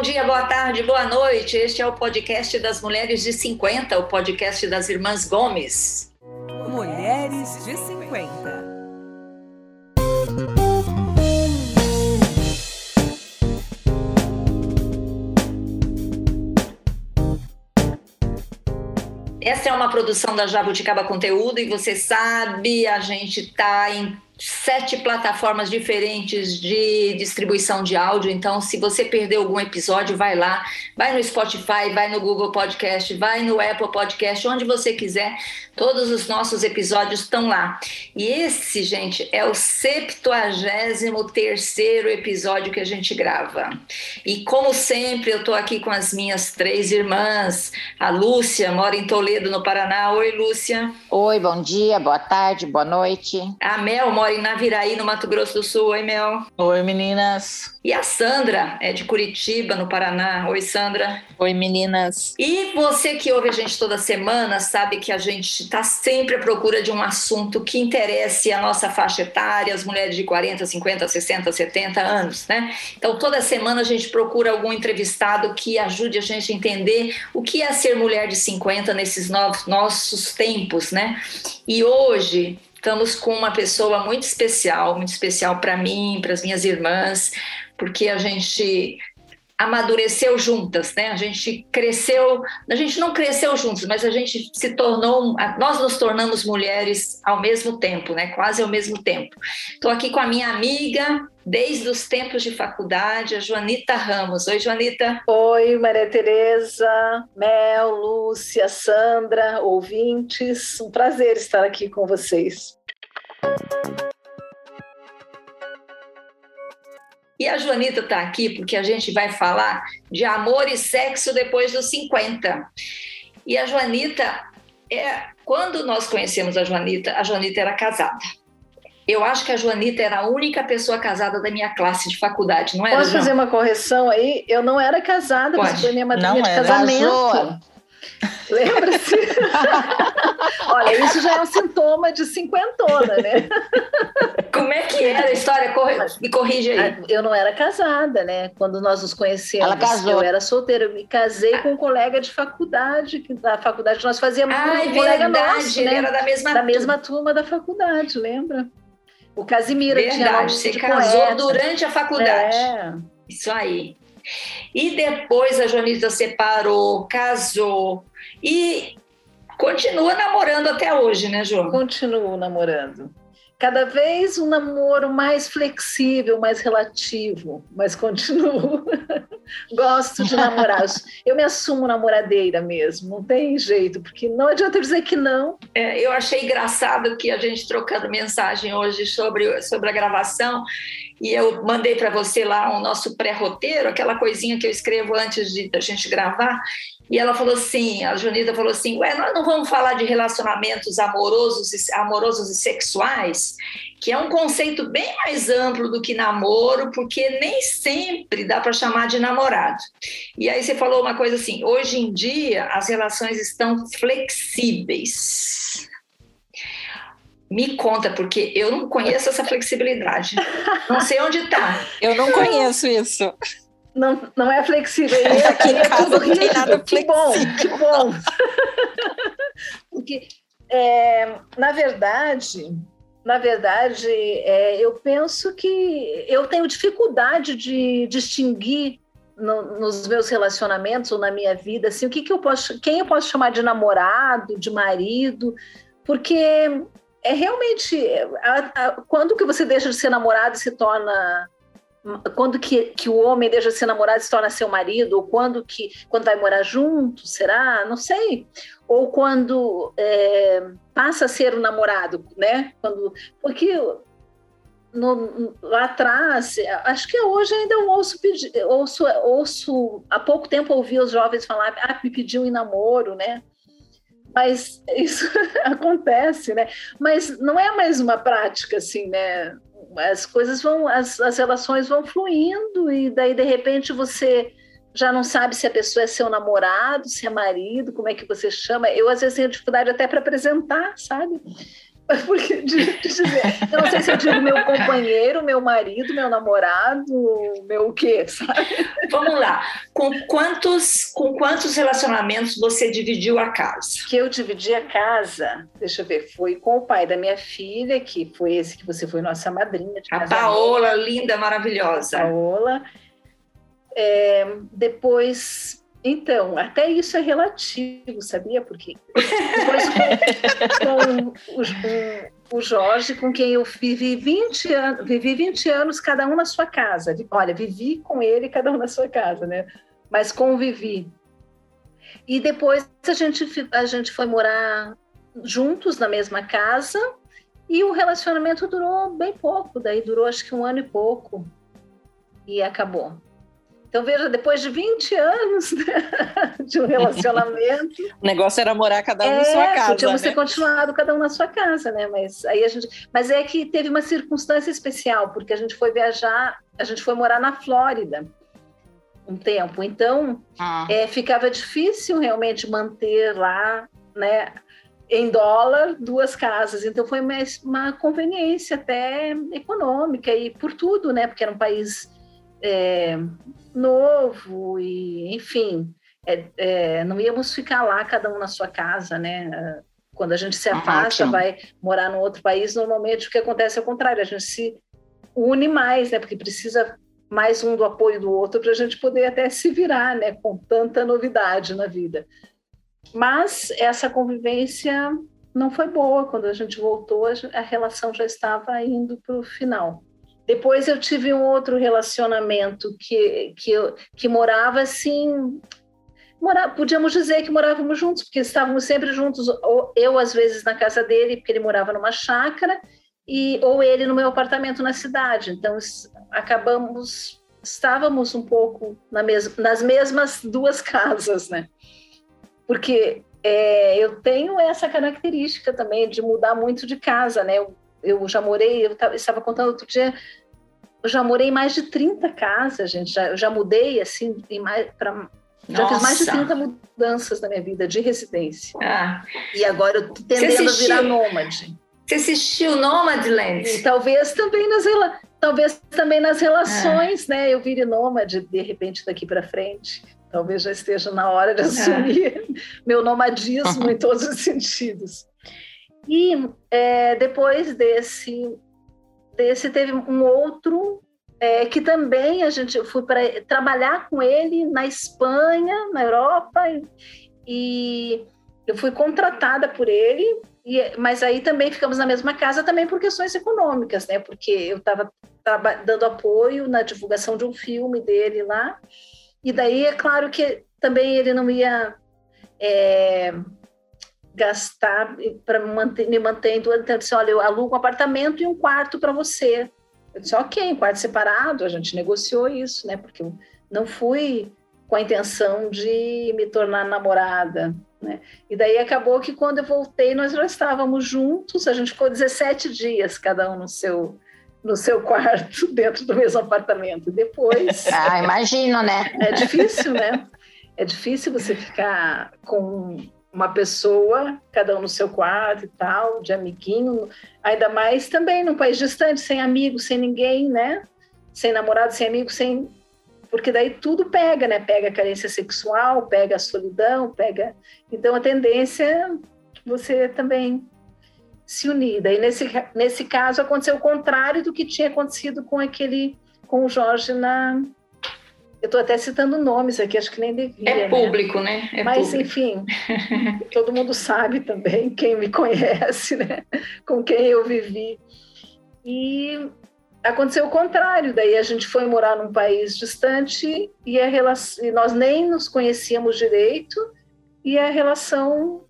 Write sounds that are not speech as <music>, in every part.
bom dia, boa tarde, boa noite. Este é o podcast das Mulheres de 50, o podcast das Irmãs Gomes. Mulheres de 50. Essa é uma produção da Jabuticaba Conteúdo e você sabe, a gente está em sete plataformas diferentes de distribuição de áudio. Então, se você perdeu algum episódio, vai lá, vai no Spotify, vai no Google Podcast, vai no Apple Podcast, onde você quiser. Todos os nossos episódios estão lá. E esse, gente, é o 73 terceiro episódio que a gente grava. E como sempre, eu estou aqui com as minhas três irmãs. A Lúcia mora em Toledo, no Paraná. Oi, Lúcia. Oi, bom dia, boa tarde, boa noite. A Mel mora em Naviraí, no Mato Grosso do Sul. Oi, Mel. Oi, meninas. E a Sandra é de Curitiba, no Paraná. Oi, Sandra. Oi, meninas. E você que ouve a gente toda semana sabe que a gente está sempre à procura de um assunto que interesse a nossa faixa etária, as mulheres de 40, 50, 60, 70 anos, né? Então, toda semana a gente procura algum entrevistado que ajude a gente a entender o que é ser mulher de 50 nesses novos, nossos tempos, né? E hoje estamos com uma pessoa muito especial, muito especial para mim, para as minhas irmãs, porque a gente amadureceu juntas, né? A gente cresceu, a gente não cresceu juntos, mas a gente se tornou, nós nos tornamos mulheres ao mesmo tempo, né? Quase ao mesmo tempo. Estou aqui com a minha amiga desde os tempos de faculdade, a Joanita Ramos. Oi, Joanita. Oi, Maria Tereza, Mel, Lúcia, Sandra, ouvintes. Um prazer estar aqui com vocês. E a Joanita está aqui porque a gente vai falar de amor e sexo depois dos 50. E a Joanita, é, quando nós conhecemos a Joanita, a Joanita era casada. Eu acho que a Joanita era a única pessoa casada da minha classe de faculdade, não era? Posso fazer uma correção aí? Eu não era casada, Pode. mas foi minha madrinha Não de era. casamento. Lembra-se? <laughs> Olha, isso já é um sintoma de cinquentona, né? Como é que era a história? Corre- Me corrige aí. Eu não era casada, né? Quando nós nos conhecemos, Ela casou. eu era solteira. Eu me casei com um colega de faculdade, que da faculdade que nós fazíamos Ah, com é um colega nosso, ele né? era da mesma da mesma turma da faculdade, lembra? O Casimiro tinha Verdade, você de casou poeta. durante a faculdade. É. Isso aí. E depois a Joanita separou, casou e continua namorando até hoje, né, João? Continuo namorando. Cada vez um namoro mais flexível, mais relativo, mas continuo. <laughs> Gosto de namorar. <laughs> Eu me assumo namoradeira mesmo, não tem jeito, porque não adianta eu dizer que não. É, eu achei engraçado que a gente trocando mensagem hoje sobre, sobre a gravação e eu mandei para você lá o nosso pré-roteiro, aquela coisinha que eu escrevo antes de da gente gravar. E ela falou assim, a Junita falou assim, ué, nós não vamos falar de relacionamentos amorosos e, amorosos e sexuais, que é um conceito bem mais amplo do que namoro, porque nem sempre dá para chamar de namorado. E aí você falou uma coisa assim, hoje em dia as relações estão flexíveis. Me conta, porque eu não conheço essa flexibilidade. Não sei onde está. Eu não conheço isso. Não, não é flexível. E Aqui em é casa tudo não tem nada rígido. Que bom, que bom. <laughs> Porque, é, na verdade, na verdade, é, eu penso que eu tenho dificuldade de distinguir no- nos meus relacionamentos ou na minha vida, assim, o que, que eu posso, quem eu posso chamar de namorado, de marido, porque é realmente a- a- quando que você deixa de ser namorado e se torna quando que, que o homem deixa de ser namorado e se torna seu marido, ou quando que quando vai morar junto, será? Não sei. Ou quando é, passa a ser o namorado, né? Quando, porque no- lá atrás, acho que hoje ainda eu ouço, ouço, ouço há pouco tempo ouvi os jovens falar, ah, me pediu em namoro, né? Mas isso <laughs> acontece, né? Mas não é mais uma prática assim, né? As coisas vão, as, as relações vão fluindo e daí de repente você já não sabe se a pessoa é seu namorado, se é marido, como é que você chama. Eu às vezes tenho dificuldade até para apresentar, sabe? <laughs> porque de, de dizer, eu não sei se eu digo meu companheiro, meu marido, meu namorado, meu o quê, sabe? Vamos lá. Com quantos, com quantos relacionamentos você dividiu a casa? Que eu dividi a casa, deixa eu ver, foi com o pai da minha filha, que foi esse que você foi nossa madrinha. a Paola, linda, maravilhosa. Paola. É, depois então, até isso é relativo, sabia? Porque depois com, com o, o, Jorge, com quem eu vivi 20, anos, vivi 20 anos, cada um na sua casa. Olha, vivi com ele, cada um na sua casa, né? Mas convivi. E depois a gente, a gente foi morar juntos na mesma casa e o relacionamento durou bem pouco, daí durou acho que um ano e pouco e acabou. Então, veja, depois de 20 anos né, <laughs> de um relacionamento. <laughs> o negócio era morar cada um é, na sua casa. Podíamos né? ter continuado cada um na sua casa, né? Mas aí a gente. Mas é que teve uma circunstância especial, porque a gente foi viajar, a gente foi morar na Flórida um tempo. Então, ah. é, ficava difícil realmente manter lá, né? Em dólar, duas casas. Então, foi uma, uma conveniência até econômica e por tudo, né? Porque era um país é, novo e, enfim, é, é, não íamos ficar lá cada um na sua casa, né? Quando a gente se afasta, ah, vai morar num outro país, normalmente o que acontece é o contrário, a gente se une mais, né? Porque precisa mais um do apoio do outro para a gente poder até se virar, né? Com tanta novidade na vida. Mas essa convivência não foi boa. Quando a gente voltou, a relação já estava indo para o final. Depois eu tive um outro relacionamento que, que, que morava assim. Mora, podíamos dizer que morávamos juntos, porque estávamos sempre juntos. Ou eu, às vezes, na casa dele, porque ele morava numa chácara, e, ou ele no meu apartamento na cidade. Então, acabamos, estávamos um pouco na mes, nas mesmas duas <laughs> casas, né? Porque é, eu tenho essa característica também de mudar muito de casa, né? Eu, eu já morei, eu estava contando outro dia, eu já morei em mais de 30 casas, gente. Já, eu já mudei, assim, para já Nossa. fiz mais de 30 mudanças na minha vida de residência. Ah. E agora eu tô tendendo a virar nômade. Você assistiu Nomadland? E talvez também nas talvez também nas relações, ah. né? Eu vire nômade de repente daqui para frente. Talvez já esteja na hora de assumir ah. <laughs> meu nomadismo <laughs> em todos os sentidos. E é, depois desse desse teve um outro é, que também a gente fui para trabalhar com ele na Espanha, na Europa, e, e eu fui contratada por ele, e, mas aí também ficamos na mesma casa também por questões econômicas, né? Porque eu estava dando apoio na divulgação de um filme dele lá, e daí é claro que também ele não ia é, gastar para manter, me manter. Então, ele disse: olha, eu alugo um apartamento e um quarto para você. Eu disse: ok, um quarto separado. A gente negociou isso, né? Porque eu não fui com a intenção de me tornar namorada. Né? E daí acabou que quando eu voltei, nós já estávamos juntos, a gente ficou 17 dias, cada um no seu, no seu quarto, <laughs> dentro do mesmo apartamento. Depois. <laughs> Ah, imagino, né? É difícil, né? É difícil você ficar com uma pessoa, cada um no seu quarto e tal, de amiguinho, ainda mais também num país distante, sem amigos, sem ninguém, né? Sem namorado, sem amigo, sem. Porque daí tudo pega, né? Pega a carência sexual, pega a solidão, pega. Então a tendência é você também se unir. Daí nesse, nesse caso aconteceu o contrário do que tinha acontecido com aquele, com o Jorge na, eu estou até citando nomes aqui, acho que nem devia. É né? público, né? né? É Mas, público. enfim, <laughs> todo mundo sabe também, quem me conhece, né? Com quem eu vivi. E aconteceu o contrário, daí a gente foi morar num país distante e, a relação, e nós nem nos conhecíamos direito e a relação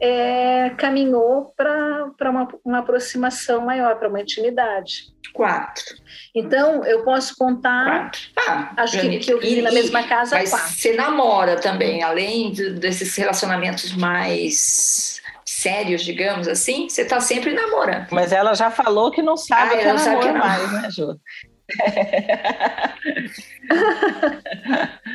é, caminhou para uma, uma aproximação maior, para uma intimidade. Quatro. Então, eu posso contar. Quatro. Ah, acho que, que eu vivi na mesma casa. Mas quatro. você namora também, além de, desses relacionamentos mais sérios, digamos assim, você está sempre namorando. Mas ela já falou que não sabe ah, que é namoro mais, né, Ju? <laughs>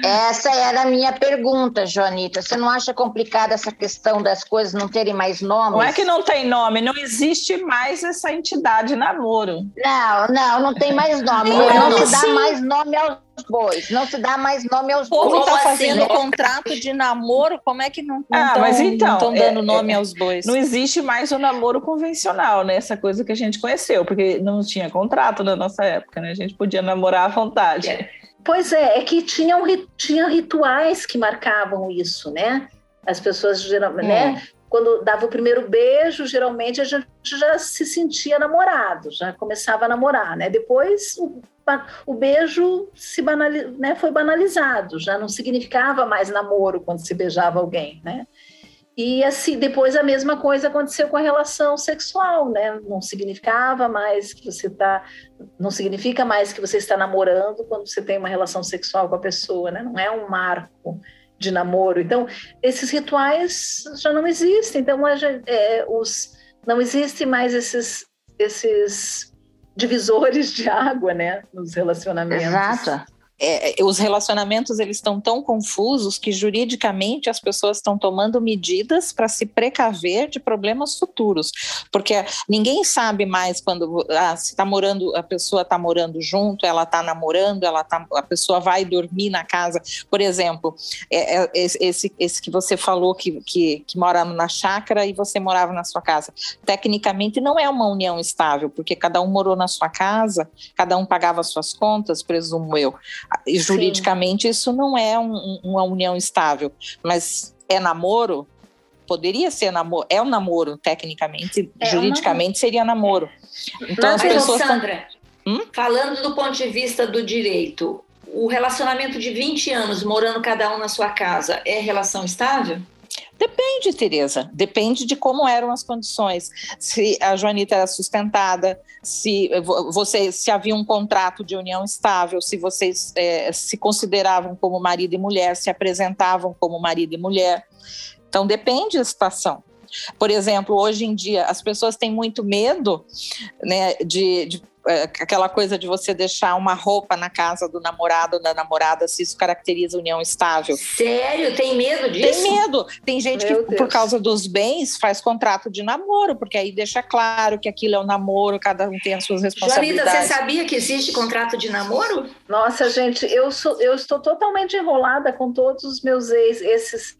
Essa era a minha pergunta, Joanita. Você não acha complicada essa questão das coisas não terem mais nomes? Não é que não tem nome, não existe mais essa entidade namoro. Não, não, não tem mais nome. Não, não se dá mais nome aos bois. Não se dá mais nome aos bois. O povo está assim, fazendo né? contrato de namoro, como é que não Ah, estão mas então, dando é- nome é- aos bois? Não existe mais o namoro convencional, né? Essa coisa que a gente conheceu, porque não tinha contrato na nossa época, né? A gente podia namorar à vontade. É. Pois é, é que tinham, tinha rituais que marcavam isso, né? As pessoas geralmente, né? Quando dava o primeiro beijo, geralmente a gente já se sentia namorado, já começava a namorar, né? Depois o, o beijo se banali, né? foi banalizado, já não significava mais namoro quando se beijava alguém, né? E assim, depois a mesma coisa aconteceu com a relação sexual, né? Não significava mais que você está não significa mais que você está namorando quando você tem uma relação sexual com a pessoa, né? Não é um marco de namoro. Então, esses rituais já não existem. Então, é, os, não existem mais esses, esses divisores de água, né? Nos relacionamentos. Exato. É, os relacionamentos eles estão tão confusos que juridicamente as pessoas estão tomando medidas para se precaver de problemas futuros, porque ninguém sabe mais quando ah, se está morando a pessoa está morando junto, ela está namorando, ela tá, a pessoa vai dormir na casa, por exemplo, é, é, esse, esse que você falou que, que, que mora na chácara e você morava na sua casa, tecnicamente não é uma união estável, porque cada um morou na sua casa, cada um pagava suas contas, presumo eu. E juridicamente isso não é um- uma união estável, mas é namoro? Poderia ser namoro, é um namoro, tecnicamente, É um juridicamente seria namoro. Então as Mas, pessoas tão- Sandra, Hum? falando do ponto de vista do direito, o relacionamento de 20 anos morando cada um na sua casa é relação estável? Depende, Tereza. Depende de como eram as condições. Se a Joanita era sustentada, se vo- você se havia um contrato de união estável, se vocês eh, se consideravam como marido e mulher, se apresentavam como marido e mulher. Então depende da situação. Por exemplo, hoje em dia as pessoas têm muito medo, né, de, de, aquela coisa de você deixar uma roupa na casa do namorado ou da namorada, se isso caracteriza união estável. Sério? Tem medo disso? Tem medo. Tem gente Meu que, por Deus. causa dos bens, faz contrato de namoro, porque aí deixa claro que aquilo é um namoro, cada um tem as suas responsabilidades. você sabia que existe contrato de namoro? Nossa, gente, eu, sou, eu estou totalmente enrolada com todos os meus ex, esses,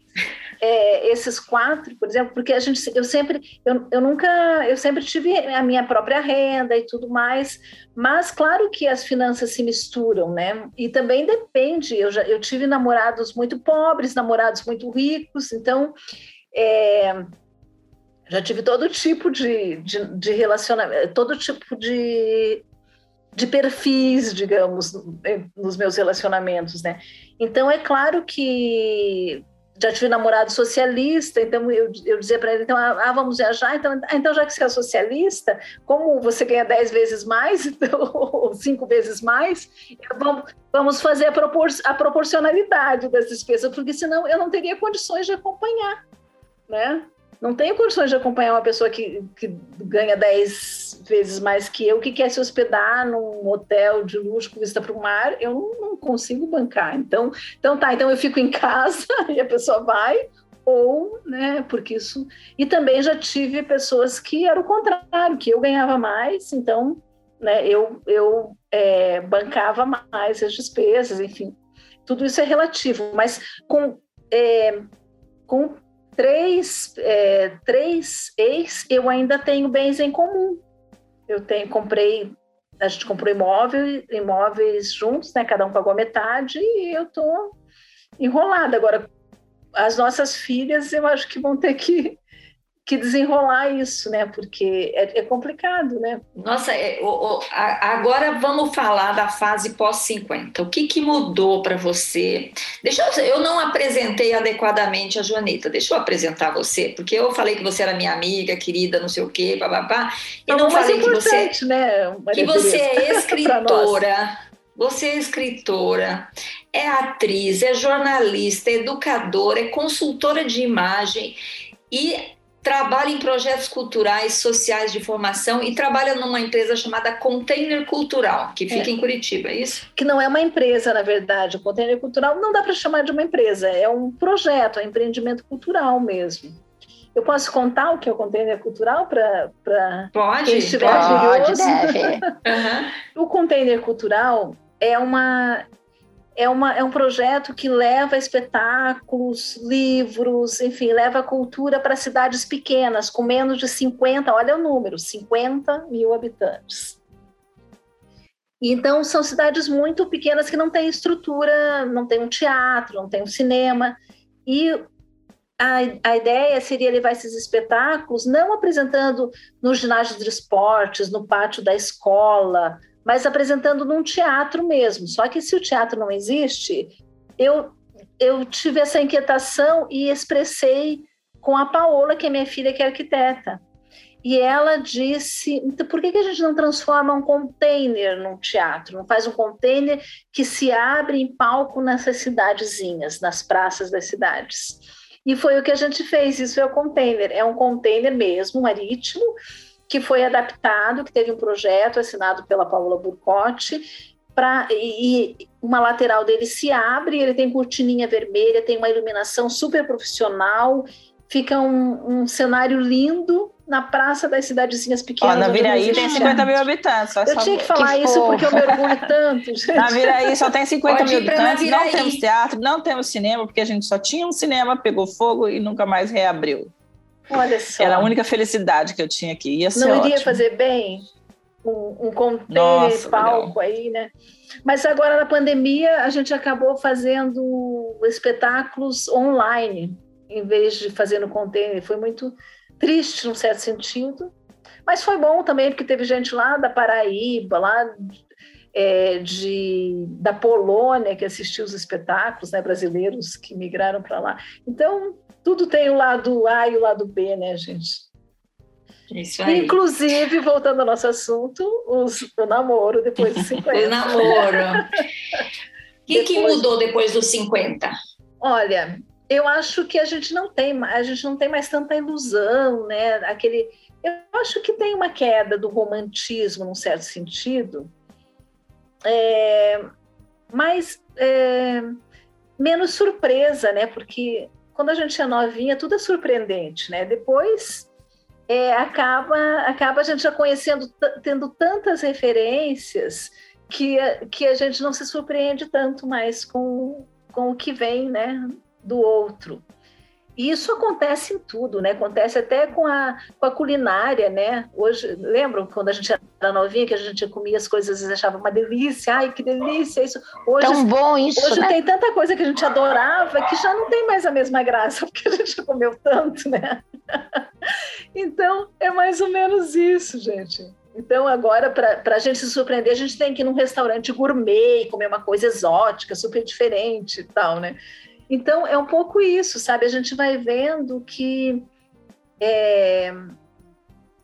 é, esses quatro, por exemplo, porque a gente, eu sempre, eu, eu nunca, eu sempre tive a minha própria renda e tudo mais, mas claro que as finanças se misturam, né? E também depende. Eu já, eu tive namorados muito pobres, namorados muito ricos, então é, já tive todo tipo de, de, de relacionamento, todo tipo de de perfis, digamos, nos meus relacionamentos, né? Então é claro que já tive namorado socialista, então eu, eu dizia para ele, então, ah, vamos viajar, então, ah, então já que você é socialista, como você ganha dez vezes mais, <laughs> então, ou cinco vezes mais, vamos, vamos fazer a, propor, a proporcionalidade das despesas, porque senão eu não teria condições de acompanhar, né? Não tenho condições de acompanhar uma pessoa que, que ganha 10 vezes mais que eu, que quer se hospedar num hotel de luxo com vista para o mar, eu não, não, consigo bancar. Então, então tá, então eu fico em casa <laughs> e a pessoa vai, ou, né, porque isso. E também já tive pessoas que era o contrário, que eu ganhava mais, então, né, eu, eu é, bancava mais as despesas, enfim. Tudo isso é relativo, mas com. É, com três, é, três ex, eu ainda tenho bens em comum. Eu tenho, comprei, a gente comprou imóvel, imóveis juntos, né? Cada um pagou metade e eu tô enrolada. Agora, as nossas filhas, eu acho que vão ter que, que desenrolar isso, né? Porque é, é complicado, né? Nossa, é, o, o, a, agora vamos falar da fase pós-50. O que, que mudou para você? Deixa eu, eu não apresentei adequadamente a Joanita, deixa eu apresentar você, porque eu falei que você era minha amiga, querida, não sei o quê, papapá, e Então, não falei que você, né, que você é <laughs> escritora. Você é escritora, é atriz, é jornalista, é educadora, é consultora de imagem e trabalha em projetos culturais, sociais de formação e trabalha numa empresa chamada Container Cultural, que fica é. em Curitiba, é isso? Que não é uma empresa, na verdade. O Container Cultural não dá para chamar de uma empresa, é um projeto, é um empreendimento cultural mesmo. Eu posso contar o que é o container cultural para quem estiver pode, curioso? uhum. <laughs> O container cultural é uma é, uma, é um projeto que leva espetáculos, livros, enfim, leva cultura para cidades pequenas, com menos de 50, olha o número, 50 mil habitantes. Então, são cidades muito pequenas que não têm estrutura, não tem um teatro, não tem um cinema. E a, a ideia seria levar esses espetáculos não apresentando no ginásio de esportes, no pátio da escola, mas apresentando num teatro mesmo. Só que se o teatro não existe, eu, eu tive essa inquietação e expressei com a Paola, que é minha filha, que é arquiteta. E ela disse: então, por que, que a gente não transforma um container num teatro? Não faz um container que se abre em palco nessas cidadezinhas, nas praças das cidades. E foi o que a gente fez. Isso é o container. É um container mesmo, marítimo, que foi adaptado, que teve um projeto assinado pela Paula Burcotti, pra, e, uma lateral dele se abre, ele tem cortininha vermelha, tem uma iluminação super profissional, fica um, um cenário lindo na praça das cidadezinhas pequenas. Ó, na Viraí tem 50 mil habitantes. Eu tinha que falar que isso porque eu me orgulho tanto. <laughs> Gente. Na Viraí só tem 50 Pode mil habitantes, não temos teatro, não temos cinema, porque a gente só tinha um cinema, pegou fogo e nunca mais reabriu. Olha só. Era a única felicidade que eu tinha aqui. Ia Não iria fazer bem um, um container palco aí, né? Mas agora na pandemia a gente acabou fazendo espetáculos online em vez de fazer no container. Foi muito triste num certo sentido, mas foi bom também porque teve gente lá da Paraíba, lá é, de, da Polônia que assistiu os espetáculos, né, brasileiros que migraram para lá. Então tudo tem o lado A e o lado B, né, gente? Isso aí. Inclusive, voltando ao nosso assunto, os, o namoro depois dos 50. <laughs> o namoro. <laughs> O que, depois... que mudou depois dos 50? Olha, eu acho que a gente não tem, a gente não tem mais tanta ilusão, né? Aquele, eu acho que tem uma queda do romantismo, num certo sentido, é, mas é, menos surpresa, né? Porque quando a gente é novinha, tudo é surpreendente, né? Depois é, acaba, acaba a gente já conhecendo, tendo tantas referências que, que a gente não se surpreende tanto mais com, com o que vem, né? Do outro. E isso acontece em tudo, né? Acontece até com a, com a culinária, né? Hoje, lembram quando a gente era novinha que a gente comia as coisas e achava uma delícia, ai que delícia isso. Hoje, Tão bom isso, Hoje né? tem tanta coisa que a gente adorava que já não tem mais a mesma graça <laughs> porque a gente comeu tanto, né? <laughs> então é mais ou menos isso, gente. Então, agora, para a gente se surpreender, a gente tem que ir num restaurante gourmet comer uma coisa exótica, super diferente e tal, né? Então, é um pouco isso, sabe? A gente vai vendo que é,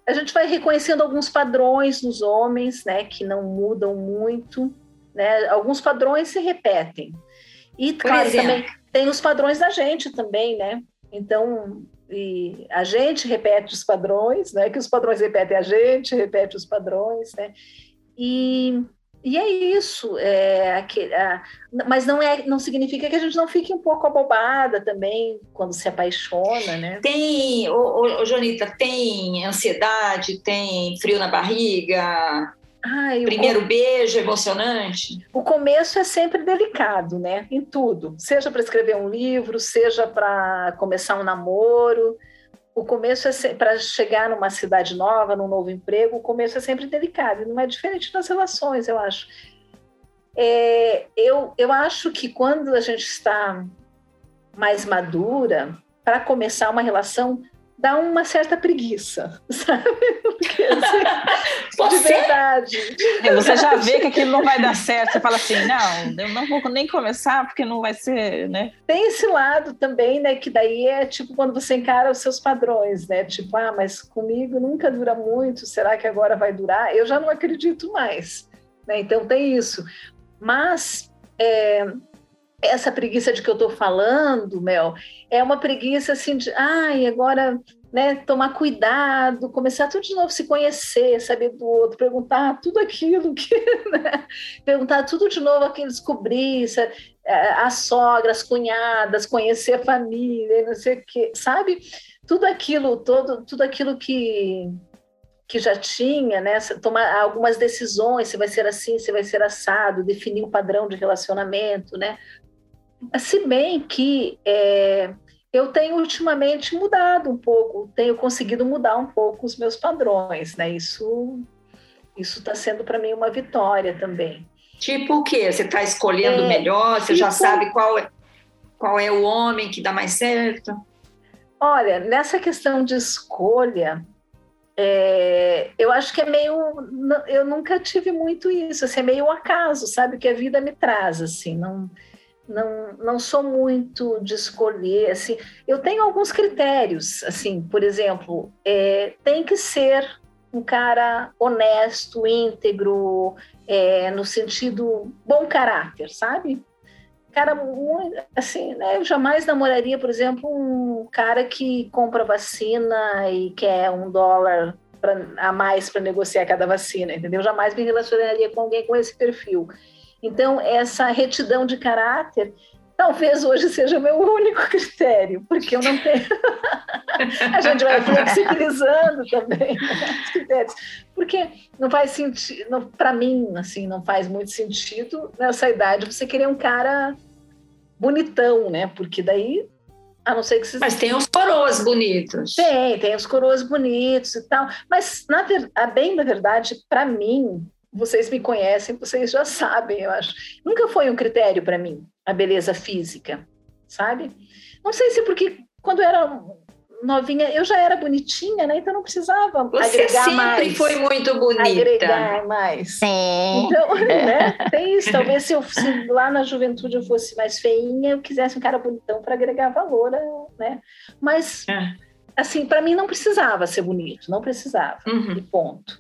a gente vai reconhecendo alguns padrões nos homens, né, que não mudam muito, né? Alguns padrões se repetem. E, Por claro, exemplo. também tem os padrões da gente também, né? Então, e a gente repete os padrões, né? Que os padrões repetem a gente, repete os padrões, né? E e é isso, é, aquele, a, mas não é, não significa que a gente não fique um pouco abobada também quando se apaixona, né? Tem, ô, ô, Jonita, tem ansiedade, tem frio na barriga, Ai, primeiro com... beijo emocionante. O começo é sempre delicado, né? Em tudo, seja para escrever um livro, seja para começar um namoro o começo é para chegar numa cidade nova, num novo emprego, o começo é sempre delicado, não é diferente nas relações, eu acho. É, eu, eu acho que quando a gente está mais madura, para começar uma relação, dá uma certa preguiça, <laughs> sabe? Porque, assim, de verdade. É, você já vê que aquilo não vai dar certo, você fala assim, não, eu não vou nem começar porque não vai ser, né? Tem esse lado também, né, que daí é tipo quando você encara os seus padrões, né? Tipo, ah, mas comigo nunca dura muito, será que agora vai durar? Eu já não acredito mais, né? Então tem isso. Mas é, essa preguiça de que eu estou falando, Mel, é uma preguiça assim de, ai, agora né, tomar cuidado, começar tudo de novo, se conhecer, saber do outro, perguntar tudo aquilo que, <laughs> né, perguntar tudo de novo, aquilo, descobrir, sabe, as sogras, as cunhadas, conhecer a família, não sei o quê, sabe? Tudo aquilo, todo, tudo aquilo que que já tinha, né? Tomar algumas decisões, se vai ser assim, se vai ser assado, definir um padrão de relacionamento, né? Se bem que é, eu tenho ultimamente mudado um pouco, tenho conseguido mudar um pouco os meus padrões, né? Isso isso está sendo para mim uma vitória também. Tipo o quê? Você está escolhendo é, melhor? Você tipo, já sabe qual é, qual é o homem que dá mais certo? Olha, nessa questão de escolha, é, eu acho que é meio. Eu nunca tive muito isso, assim, é meio acaso, sabe? Que a vida me traz, assim, não. Não, não sou muito de escolher, assim, eu tenho alguns critérios, assim, por exemplo, é, tem que ser um cara honesto, íntegro, é, no sentido bom caráter, sabe? Cara, assim, né, eu jamais namoraria, por exemplo, um cara que compra vacina e quer um dólar pra, a mais para negociar cada vacina, entendeu? Eu jamais me relacionaria com alguém com esse perfil. Então, essa retidão de caráter talvez hoje seja o meu único critério, porque eu não tenho. <laughs> a gente vai flexibilizando também né, os critérios, porque não faz sentido, para mim, assim, não faz muito sentido nessa idade você querer um cara bonitão, né? Porque daí, a não ser que você. Mas tem os coroas bonitos. Tem, tem os coroas bonitos e tal. Mas, na a bem da verdade, para mim, vocês me conhecem, vocês já sabem, eu acho. Nunca foi um critério para mim a beleza física, sabe? Não sei se porque quando eu era novinha, eu já era bonitinha, né? Então não precisava Você agregar sempre mais. sempre foi muito bonita. Agregar mais. Sim. Então, <laughs> né? Tem isso. Talvez se, eu, se lá na juventude eu fosse mais feinha, eu quisesse um cara bonitão para agregar valor, né? Mas, é. assim, para mim não precisava ser bonito, não precisava. Uhum. E ponto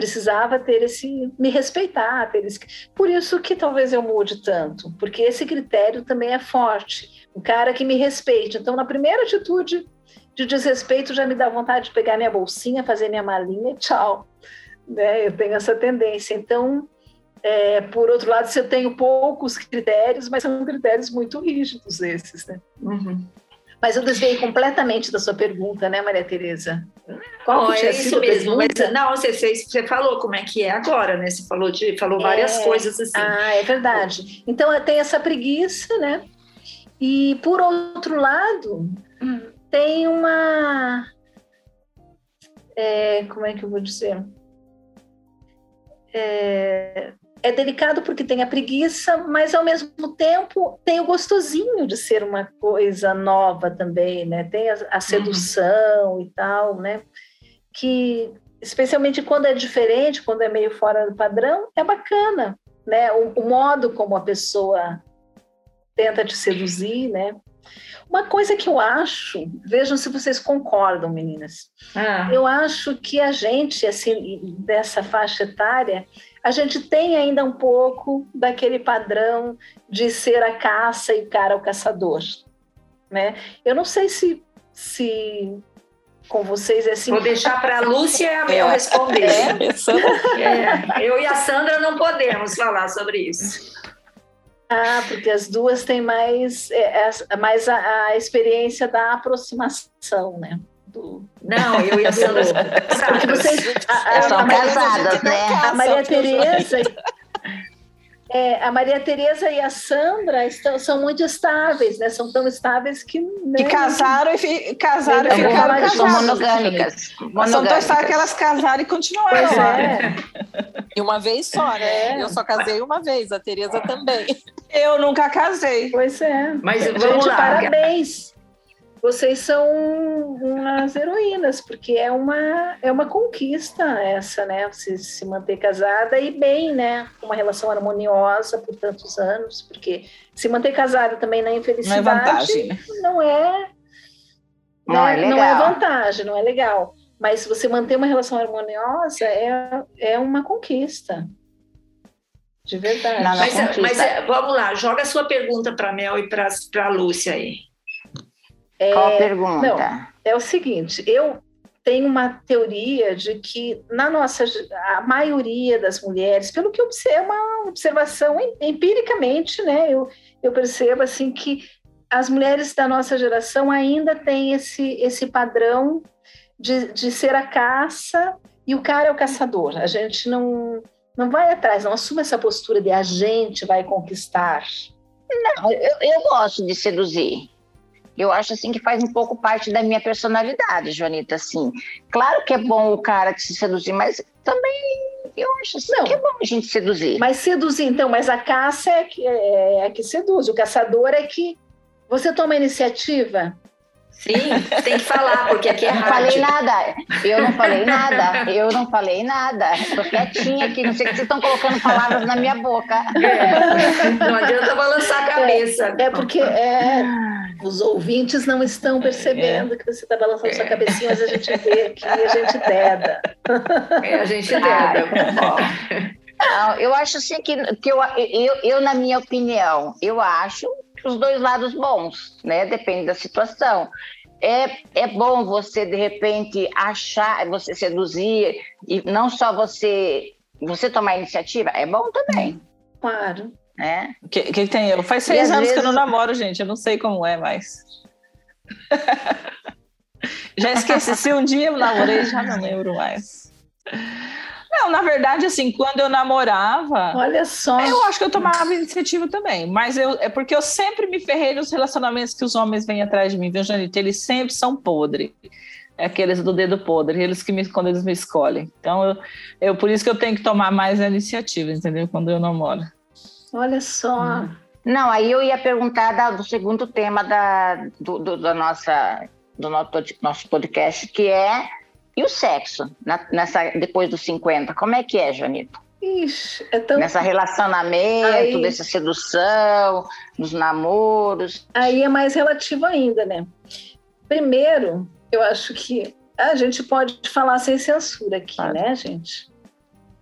precisava ter esse me respeitar, ter esse, por isso que talvez eu mude tanto, porque esse critério também é forte. Um cara que me respeite. Então, na primeira atitude de desrespeito, já me dá vontade de pegar minha bolsinha, fazer minha malinha, tchau. Né? Eu tenho essa tendência. Então, é, por outro lado, se eu tenho poucos critérios, mas são critérios muito rígidos esses, né? Uhum. Mas eu desviei completamente da sua pergunta, né, Maria Tereza? Qual oh, é isso mesmo. Mas, não, você, você falou como é que é agora, né? Você falou, de, falou várias é, coisas assim. Ah, é verdade. Então tem essa preguiça, né? E por outro lado, tem uma. É, como é que eu vou dizer? É, é delicado porque tem a preguiça, mas ao mesmo tempo tem o gostosinho de ser uma coisa nova também, né? Tem a, a sedução uhum. e tal, né? Que especialmente quando é diferente, quando é meio fora do padrão, é bacana, né? O, o modo como a pessoa tenta te seduzir, né? Uma coisa que eu acho, vejam se vocês concordam, meninas. Ah. Eu acho que a gente, assim, dessa faixa etária, a gente tem ainda um pouco daquele padrão de ser a caça e o cara o caçador, né? Eu não sei se, se com vocês é assim. Vou deixar para a Lúcia e a Mel é. responder. É. é. Eu e a Sandra não podemos falar sobre isso. Ah, porque as duas têm mais, é, é mais a, a experiência da aproximação, né? Do. Não, eu e a Sandra. Porque vocês. A, a, são a casadas, né? A Maria Tereza. <laughs> É, a Maria Tereza e a Sandra estão, são muito estáveis, né? São tão estáveis que. Que casaram e, fi, casaram e ficaram casadas. São monogâmicas. monogâmicas. São tão estáveis que elas casaram e continuaram. Pois é. E uma vez só, né? É. Eu só casei uma vez, a Tereza também. Eu nunca casei. Pois é. Mas vamos Gente, lá. Parabéns vocês são umas heroínas, porque é uma, é uma conquista essa, né? Você se manter casada e bem, né? Uma relação harmoniosa por tantos anos, porque se manter casada também na infelicidade não é vantagem, né? não é, não, né? é não é vantagem, não é legal. Mas você manter uma relação harmoniosa é, é uma conquista. De verdade. Não, não mas, mas é, vamos lá, joga a sua pergunta para a Mel e para a Lúcia aí. É, Qual a pergunta? Não, é o seguinte, eu tenho uma teoria de que na nossa a maioria das mulheres, pelo que eu observo, uma observação empiricamente, né, eu, eu percebo assim que as mulheres da nossa geração ainda têm esse esse padrão de, de ser a caça e o cara é o caçador. A gente não não vai atrás, não assume essa postura de a gente vai conquistar. Não, eu, eu gosto de seduzir. Eu acho assim que faz um pouco parte da minha personalidade, Joanita. Assim, claro que é bom o cara te seduzir, mas também eu acho assim não, que é bom a gente seduzir. Mas seduzir, então, mas a caça é que, é, é que seduz, o caçador é que você toma a iniciativa. Sim, tem que falar, porque aqui é não rádio. falei nada, eu não falei nada, eu não falei nada. Estou quietinha aqui, não sei que vocês estão colocando palavras na minha boca. É, não adianta balançar a cabeça. É, é porque é, os ouvintes não estão percebendo é. que você está balançando é. sua cabecinha, mas a gente vê aqui e a gente deda. É, a gente deda. Ah, eu acho assim que, que eu, eu, eu, na minha opinião, eu acho os dois lados bons, né? Depende da situação. É, é bom você, de repente, achar, você seduzir, e não só você você tomar iniciativa, é bom também. Claro. Né? Que, que tem eu? Faz seis anos vezes... que eu não namoro, gente. Eu não sei como é mais. <laughs> já esqueci. Se um dia eu namorei, já não lembro mais. Não, na verdade, assim, quando eu namorava. Olha só. Eu acho que eu tomava iniciativa também. Mas eu, é porque eu sempre me ferrei nos relacionamentos que os homens vêm atrás de mim, viu, Janita? Eles sempre são podres. É aqueles do dedo podre, eles que me, quando eles me escolhem. Então, eu, eu, por isso que eu tenho que tomar mais a iniciativa, entendeu? Quando eu namoro. Olha só. Hum. Não, aí eu ia perguntar da, do segundo tema da, do, do, da nossa, do nosso, nosso podcast, que é e o sexo, na, nessa, depois dos 50, como é que é, Janita? Ixi, é tão... Nessa relacionamento, aí... dessa sedução, dos namoros. Aí é mais relativo ainda, né? Primeiro, eu acho que a gente pode falar sem censura aqui, claro. né, gente?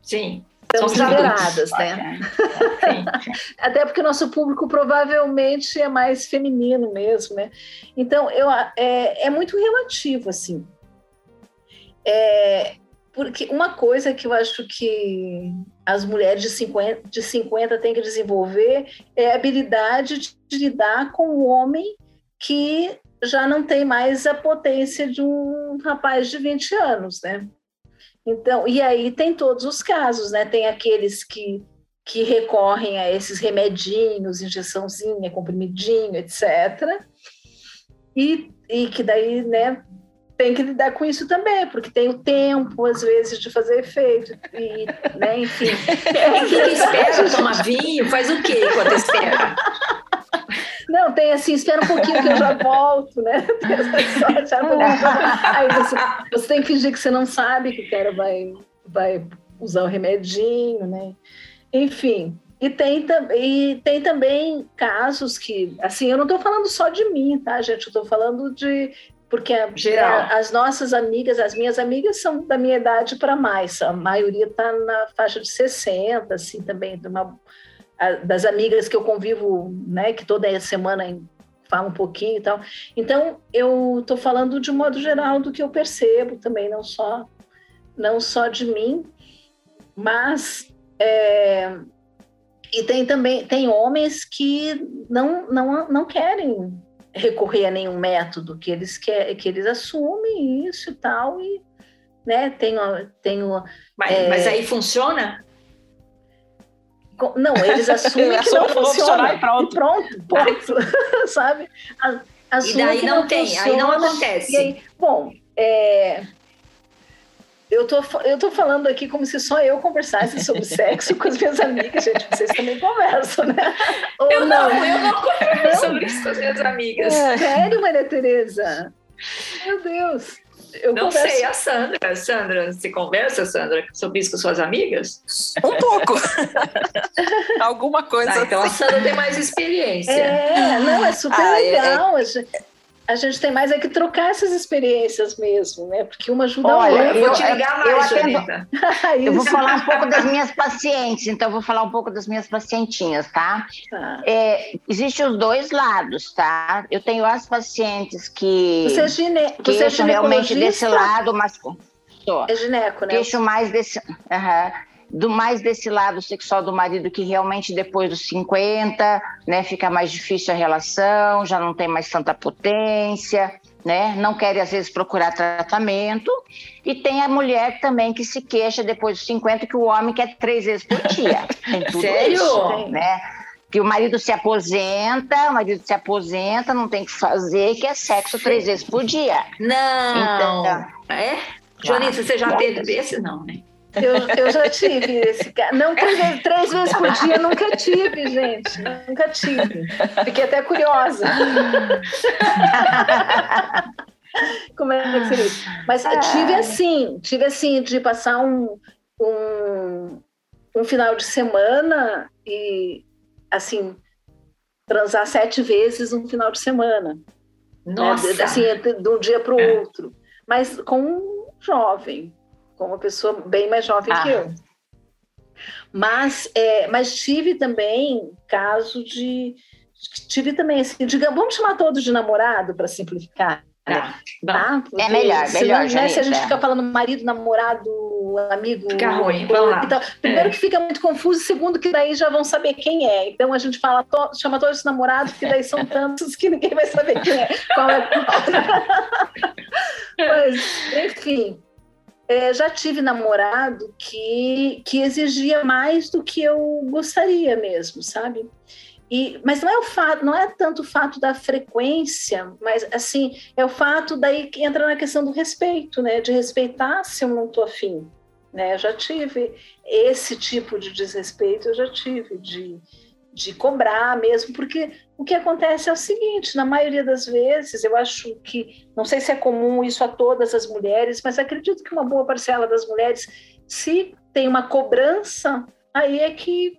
Sim. Estamos liberadas, né? <laughs> Até porque o nosso público provavelmente é mais feminino mesmo, né? Então, eu, é, é muito relativo, assim. É, porque uma coisa que eu acho que as mulheres de 50, de 50 têm que desenvolver é a habilidade de lidar com o homem que já não tem mais a potência de um rapaz de 20 anos, né? Então, e aí tem todos os casos, né? Tem aqueles que, que recorrem a esses remedinhos, injeçãozinha, comprimidinho, etc. E, e que daí, né, tem que lidar com isso também, porque tem o tempo, às vezes, de fazer efeito, e, né, enfim. <laughs> É, que espera, toma vinho, faz o quê enquanto espera? Não, tem assim, espera um pouquinho que eu já volto, né? <laughs> Aí você, você tem que fingir que você não sabe que o cara vai, vai usar o remedinho, né? Enfim, e tem, e tem também casos que, assim, eu não estou falando só de mim, tá, gente? Eu estou falando de porque a, a, as nossas amigas, as minhas amigas são da minha idade para mais, a maioria está na faixa de 60, assim, também, uma, a, das amigas que eu convivo, né, que toda semana fala um pouquinho e tal. Então, eu estou falando de modo geral do que eu percebo também, não só, não só de mim, mas... É, e tem também tem homens que não, não, não querem recorrer a nenhum método, que eles quer, que eles assumem isso e tal, e né, tem, tem mas, é... mas aí funciona? Não, eles <laughs> assumem que não funciona. E pronto. E pronto, ponto. <laughs> sabe? Assumem e daí não, não tem, funciona, aí não acontece. Aí, bom, é, eu tô, eu tô falando aqui como se só eu conversasse sobre <laughs> sexo com as minhas amigas, gente. Vocês também conversam, né? Ou eu não, não, eu não converso sobre isso com as minhas amigas. É, sério, Maria Tereza? Meu Deus. Eu não converso... sei, a Sandra. Sandra, você conversa, Sandra, sobre isso com suas amigas? Um pouco. <laughs> Alguma coisa. Ah, então assim. a Sandra tem mais experiência. É, não, é super ah, legal. É, é a gente tem mais é que trocar essas experiências mesmo, né? Porque uma ajuda Olha, a outra. Eu vou te ligar eu mais, atendo- Jonita. <laughs> Eu vou falar um pouco das minhas pacientes, então eu vou falar um pouco das minhas pacientinhas, tá? Tá. É, Existem os dois lados, tá? Eu tenho as pacientes que Você é, gine... que você é queixam realmente desse ginecologista? lado, mas sou. É gineco, né? queixo mais desse, aham, do mais desse lado sexual do marido que realmente depois dos 50, né, fica mais difícil a relação, já não tem mais tanta potência, né, não quer às vezes procurar tratamento. E tem a mulher também que se queixa depois dos 50 que o homem quer três vezes por dia. <laughs> Tem tudo Sério? isso, né? Que o marido se aposenta, o marido se aposenta, não tem o que fazer, que é sexo três vezes por dia. Não. Então, É? Jonita, você já teve desse? Não, né? Eu, eu já tive esse cara. Não, três vezes, por dia, nunca tive, gente. Nunca tive. Fiquei até curiosa. Como é que seria isso? Mas tive assim, tive assim, de passar um, um, um final de semana e assim, transar sete vezes um final de semana. Nossa. Né? Assim, de, de um dia para o É. outro. Mas com um jovem, com uma pessoa bem mais jovem Ah. que eu. Mas, é, mas tive também caso de. Tive também assim, digamos, vamos chamar todos de namorado para simplificar. Tá. Bom, Tá? Porque É melhor, senão, melhor, né, Se a gente Janita. fica falando marido, namorado, amigo. Fica ruim, vamos lá. e tal. Primeiro É. que fica muito confuso, segundo que daí já vão saber quem é. Então a gente fala, to- chama todos os namorados, porque daí são <laughs> tantos que ninguém vai saber quem é. Qual é <laughs> <laughs> Mas, enfim. É, já tive namorado que, que exigia mais do que eu gostaria mesmo, sabe? E, mas não é o fato, não é tanto o fato da frequência, mas assim é o fato daí que entra na questão do respeito, né? De respeitar se eu não estou afim, né? Eu já tive esse tipo de desrespeito, eu já tive de, de cobrar mesmo, porque o que acontece é o seguinte: na maioria das vezes, eu acho que não sei se é comum isso a todas as mulheres, mas acredito que uma boa parcela das mulheres, se tem uma cobrança, aí é que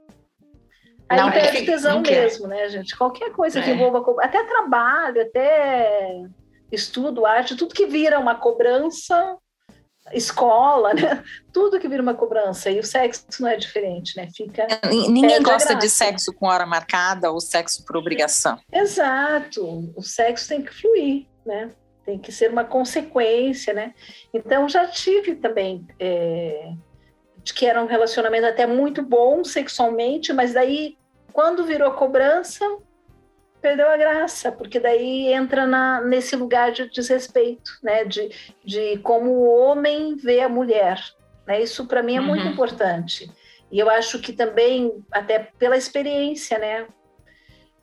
Aí Não perde quer, tesão não quer. mesmo, né, gente? Qualquer coisa que É. envolva co- até trabalho, até estudo, arte, tudo que vira uma cobrança, escola, né? <laughs> Tudo que vira uma cobrança. E o sexo não é diferente, né? Fica. N- Ninguém É, gosta de sexo com hora marcada ou sexo por obrigação. Exato. O sexo tem que fluir, né? Tem que ser uma consequência, né? Então já tive também é, de que era um relacionamento até muito bom sexualmente, mas daí quando virou cobrança perdeu a graça, porque daí entra na, nesse lugar de desrespeito, né? De, de como o homem vê a mulher, né? Isso para mim é muito Uhum. importante. E eu acho que também até pela experiência, né?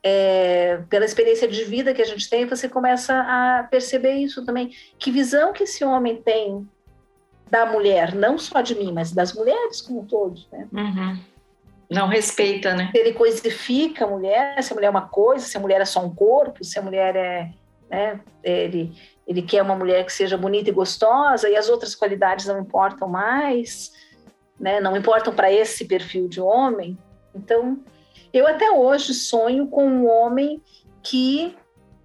é, pela experiência de vida que a gente tem, você começa a perceber isso também. Que visão que esse homem tem da mulher, não só de mim, mas das mulheres como todos, né? Uhum. Não respeita, né? Ele coisifica a mulher, se a mulher é uma coisa, se a mulher é só um corpo, se a mulher é, né, ele, ele quer uma mulher que seja bonita e gostosa e as outras qualidades não importam mais, né, não importam para esse perfil de homem. Então, eu até hoje sonho com um homem que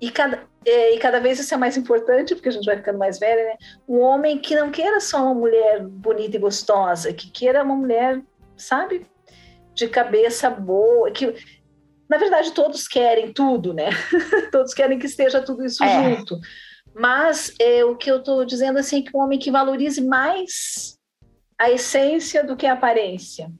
e cada é, e cada vez isso é mais importante porque a gente vai ficando mais velha, né? Um homem que não queira só uma mulher bonita e gostosa, que queira uma mulher, sabe, de cabeça boa, que na verdade todos querem tudo, né? <laughs> todos querem que esteja tudo isso É. junto. Mas é, o que eu estou dizendo assim é que um homem que valorize mais a essência do que a aparência.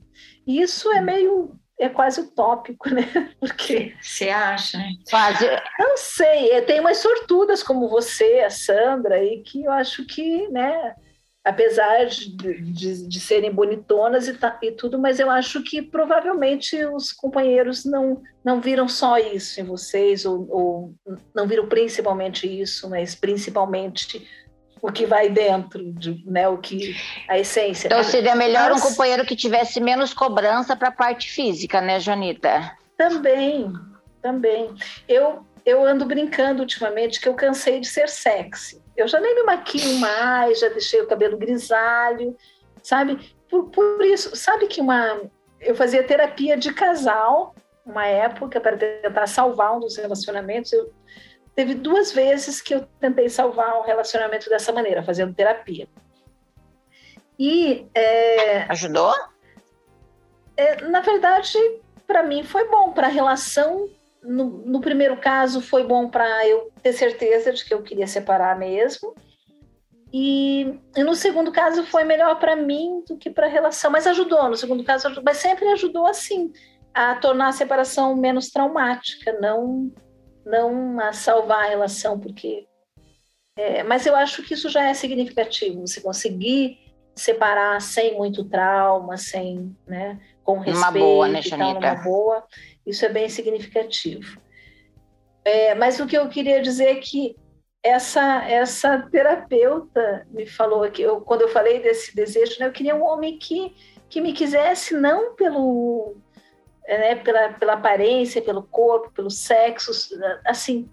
E isso é meio é quase utópico, né? <laughs> Porque Você acha, né? Quase, não sei, é, tem umas sortudas como você, a Sandra, e que eu acho que, né, apesar de, de, de serem bonitonas e, e tudo, mas eu acho que provavelmente os companheiros não, não viram só isso em vocês, ou, ou não viram principalmente isso, mas principalmente o que vai dentro, de, né, o que a essência. então seria melhor um Mas- companheiro que tivesse menos cobrança para a parte física, né, Jonita? Também, também. Eu, eu ando brincando ultimamente que eu cansei de ser sexy. Eu já nem me maquio mais, já deixei o cabelo grisalho, sabe? Por, por isso, sabe que uma. Eu fazia terapia de casal, uma época, para tentar salvar um dos relacionamentos. Eu teve duas vezes que eu tentei salvar um relacionamento dessa maneira, fazendo terapia. E é, ajudou? É, na verdade, para mim foi bom para a relação. No, no, primeiro caso, foi bom para eu ter certeza de que eu queria separar mesmo. E, e no segundo caso, foi melhor para mim do que para a relação. Mas ajudou, no segundo caso, ajudou, mas sempre ajudou assim a tornar a separação menos traumática, não não a salvar a relação, porque. É, mas eu acho que isso já é significativo, você conseguir separar sem muito trauma, sem, né, com respeito, uma boa, né, tal, numa boa, isso é bem significativo. É, mas o que eu queria dizer é que essa essa terapeuta me falou que eu, quando eu falei desse desejo, né, eu queria um homem que que me quisesse não pelo né, pela, pela aparência, pelo corpo, pelo sexo, assim,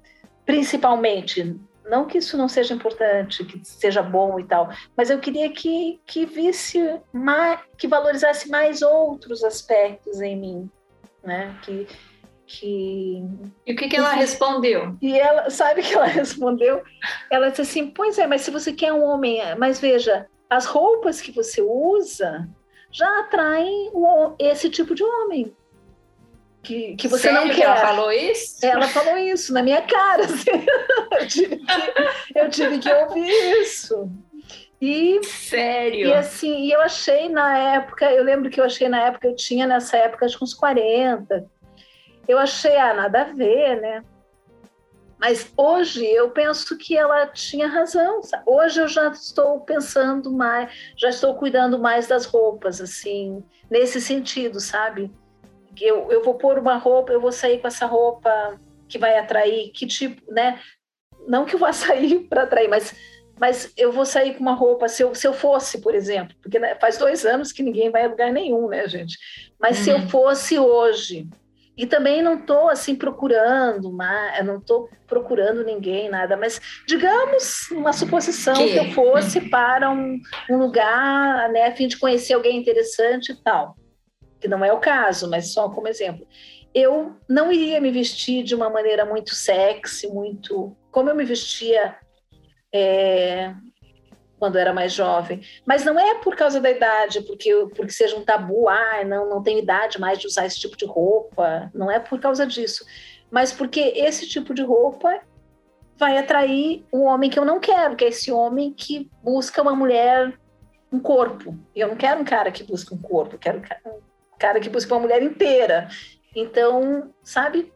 principalmente. Não que isso não seja importante, que seja bom e tal, mas eu queria que, que visse, mais, que valorizasse mais outros aspectos em mim, né? Que, que... E o que, que ela respondeu? E ela, sabe que ela <laughs> respondeu? Ela disse assim: Pois é, mas se você quer um homem, mas veja, as roupas que você usa já atraem esse tipo de homem que, que você Sério não quer. Que ela falou isso? Ela falou isso na minha cara. <laughs> Assim. Eu, tive que, eu tive que ouvir isso. E, Sério? E assim, e eu achei na época, eu lembro que eu achei na época, eu tinha nessa época acho que uns 40. Eu achei, ah, nada a ver, né? Mas hoje eu penso que ela tinha razão. Sabe? Hoje eu já estou pensando mais, já estou cuidando mais das roupas, assim, nesse sentido, sabe? eu, eu vou pôr uma roupa, eu vou sair com essa roupa que vai atrair, que tipo, né? Não que eu vá <laughs> sair para atrair, mas, mas eu vou sair com uma roupa, se eu, se eu fosse, por exemplo, porque né, faz dois anos que ninguém vai a lugar nenhum, né, gente? Mas uhum. se eu uhum. fosse hoje, e também não estou assim procurando, não estou procurando ninguém, nada, mas digamos uma suposição que, que eu fosse para um, um, lugar, né, a fim de conhecer alguém interessante e tal que não é o caso, mas só como exemplo. Eu não iria me vestir de uma maneira muito sexy, muito como eu me vestia é, quando era mais jovem. Mas não é por causa da idade, porque, porque seja um tabu, ah, não, não tenho idade mais de usar esse tipo de roupa. Não é por causa disso. Mas porque esse tipo de roupa vai atrair um homem que eu não quero, que é esse homem que busca uma mulher, um corpo. E eu não quero um cara que busca um corpo, quero cara que busca uma mulher inteira. Então, sabe?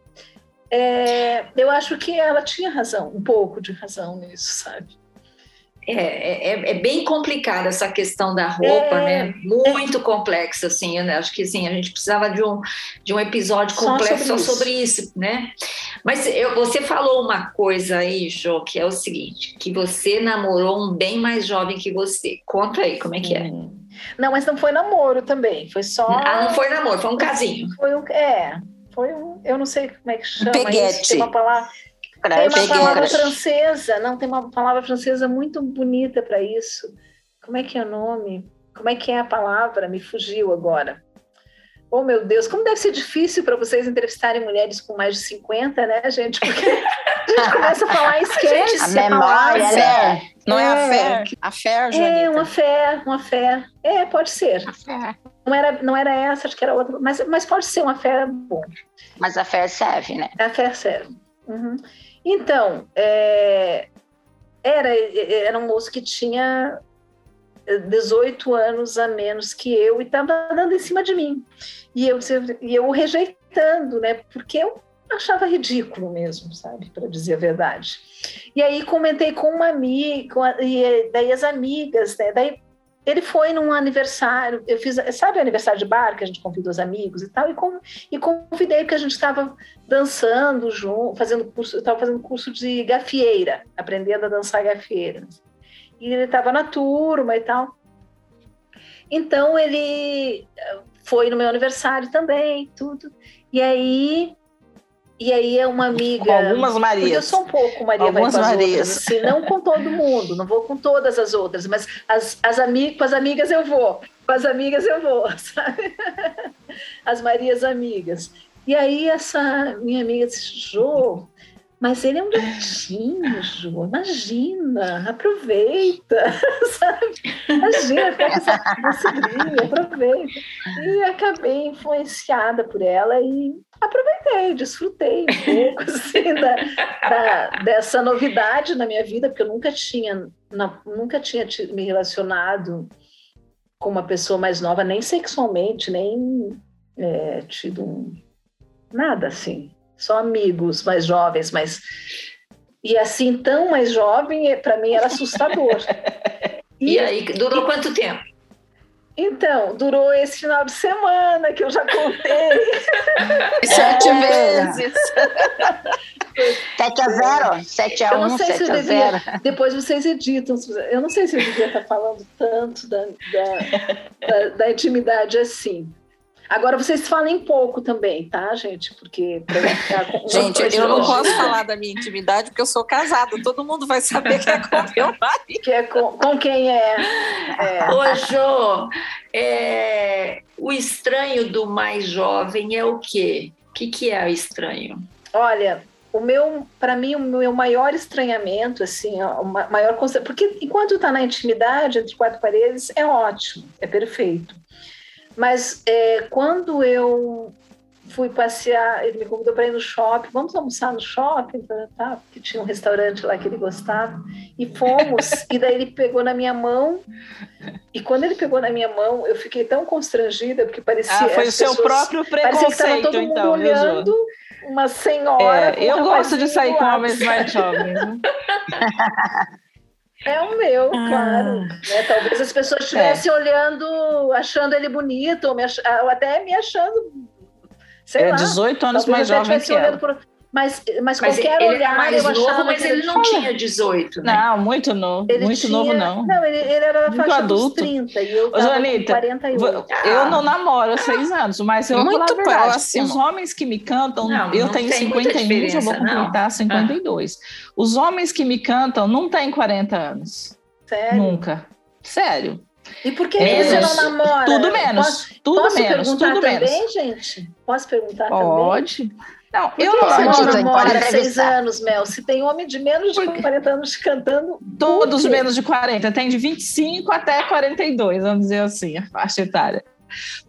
É, eu acho que ela tinha razão, um pouco de razão nisso, sabe? É, é, é, bem complicada essa questão da roupa, é, né? Muito complexa, assim. Eu acho que assim, a gente precisava de um, de um episódio completo só sobre, só sobre isso, né? Mas eu, você falou uma coisa aí, Jo, que é o seguinte: que você namorou um bem mais jovem que você. Conta aí como é que é. Não, mas não foi namoro também, foi só. Ah, não foi namoro, foi um casinho. Foi um, é, foi um, eu não sei como é que chama Peguete. isso, tem uma palavra. Tem uma palavra francesa, não, tem uma palavra francesa muito bonita para isso. Como é que é o nome? Como é que é a palavra? Me fugiu agora. Oh, meu Deus, como deve ser difícil para vocês entrevistarem mulheres com mais de 50, né, gente? Porque a gente começa a falar <laughs> e esquece. A memória, né? Não é, é a fé? A fé, Joanita. É, uma fé, uma fé. É, pode ser. A fé. Não era, não era essa, acho que era outra, mas, mas pode ser uma fé bom. Mas a fé serve, né? A fé serve. Uhum. Então, é, era, era um moço que tinha 18 anos a menos que eu e estava dando em cima de mim. E eu, e eu rejeitando, né? Porque eu achava ridículo mesmo, sabe? Para dizer a verdade. E aí comentei com uma amiga, e daí as amigas, né? Daí ele foi num aniversário, eu fiz, sabe aniversário de bar que a gente convidou os amigos e tal, e, com, e convidei porque a gente estava dançando junto, fazendo curso, estava fazendo curso de gafieira, aprendendo a dançar gafieira. E ele estava na turma e tal. Então ele foi no meu aniversário também, tudo. E aí e aí é uma amiga. Com algumas Marias. eu sou um pouco Maria algumas vai com Marias. outras, assim, não com todo mundo, não vou com todas as outras, mas as, as ami com as amigas eu vou. Com as amigas eu vou, <laughs> sabe? As Marias amigas. E aí essa minha amiga disse, Jô, Mas ele é um gatinho, Ju. Imagina, aproveita, <laughs> sabe? Imagina, fica com essa alegria, aproveita. E acabei influenciada por ela e aproveitei, desfrutei um pouco <laughs> assim, da, da, dessa novidade na minha vida, porque eu nunca tinha, não, nunca tinha me relacionado com uma pessoa mais nova, nem sexualmente, nem é, tido um, nada assim só amigos mais jovens, mas e assim tão mais jovem é, para mim era assustador. <laughs> E, e aí durou quanto tempo? Então, durou esse final de semana que eu já contei. <laughs> Sete é. vezes. 7 <laughs> a 0, 7 a 1, 7 a 0. Depois vocês editam. Eu não sei se eu devia estar falando tanto da, da, da, da intimidade assim. Agora vocês falem pouco também, tá, gente? Porque ficar <laughs> com Gente, eu não posso falar da minha intimidade porque eu sou casada. Todo mundo vai saber que é com meu marido. Que é com, com quem é. é. Ô, Jô, é, o estranho do mais jovem é o quê? O que, que é o estranho? Olha, o meu, para mim, o meu maior estranhamento, assim, o maior porque enquanto está na intimidade entre quatro paredes é ótimo, é perfeito. Mas é, quando eu fui passear, ele me convidou para ir no shopping, vamos almoçar no shopping, tá, tá, porque tinha um restaurante lá que ele gostava, e fomos, <laughs> e daí ele pegou na minha mão, e quando ele pegou na minha mão, eu fiquei tão constrangida, porque parecia... Ah, foi o seu pessoas, próprio preconceito, todo mundo então, olhando, uma senhora... É, eu gosto de sair com homens mais jovens. <laughs> É o meu, ah. claro. Né? Talvez as pessoas estivessem é. olhando, achando ele bonito, ou, ach... ou até me achando. Sei é lá, 18 anos mais jovem que ela. Por... Mas, mas, mas qualquer ele olhar, mais eu novo, achava mas ele, ele não tinha 18, né? Não, muito novo. Ele muito tinha... novo, não. Não, ele, ele era faixa adulto. dos 30 e eu tava Joanita, 48. Eu não namoro há seis anos, mas eu muito vou falar próximo. Os homens que me cantam, não, eu não tenho 51, já vou completar não. 52. Ah. Os homens que me cantam não têm 40 anos. Sério? Nunca. Sério. E por que é, você não namora? Tudo menos. Posso, tudo posso menos. Perguntar tudo também, menos. gente? Posso perguntar Pode. também? Pode. Não, eu não namoro, namora há seis anos, Mel. Se tem homem de menos de 40 anos cantando. Todos menos de 40. Tem de 25 até 42, vamos dizer assim, a faixa etária.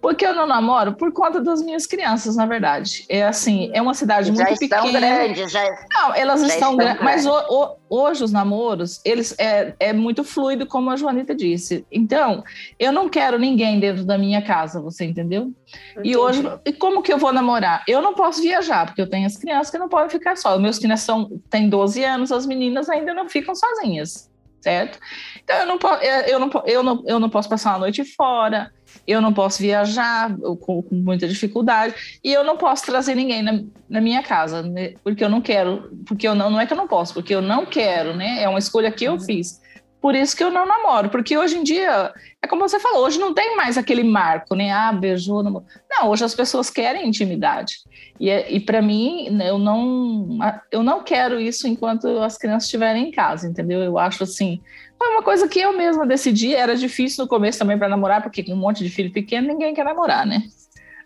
Porque eu não namoro por conta das minhas crianças, na verdade. É assim, é uma cidade já muito pequena. Grandes, já Não, elas já estão, estão grandes. Mas o, o, hoje os namoros, eles é, é muito fluido, como a Joanita disse. Então, eu não quero ninguém dentro da minha casa, você entendeu? Entendi. E hoje, e como que eu vou namorar? Eu não posso viajar, porque eu tenho as crianças que não podem ficar só. Meus crianças são, têm 12 anos, as meninas ainda não ficam sozinhas, certo? Então, eu não, eu não, eu não, eu não posso passar uma noite fora eu não posso viajar com, com, muita dificuldade e eu não posso trazer ninguém na, na, minha casa, né? porque eu não quero, porque eu não, não é que eu não posso, porque eu não quero, né? É uma escolha que eu uhum. fiz. Por isso que eu não namoro, porque hoje em dia, é como você falou, hoje não tem mais aquele marco, né? Ah, beijou. Não, hoje as pessoas querem intimidade. E, é, e para mim, né, eu não, eu não quero isso enquanto as crianças estiverem em casa, entendeu? Eu acho assim, foi uma coisa que eu mesma decidi. Era difícil no começo também para namorar, porque com um monte de filho pequeno ninguém quer namorar, né?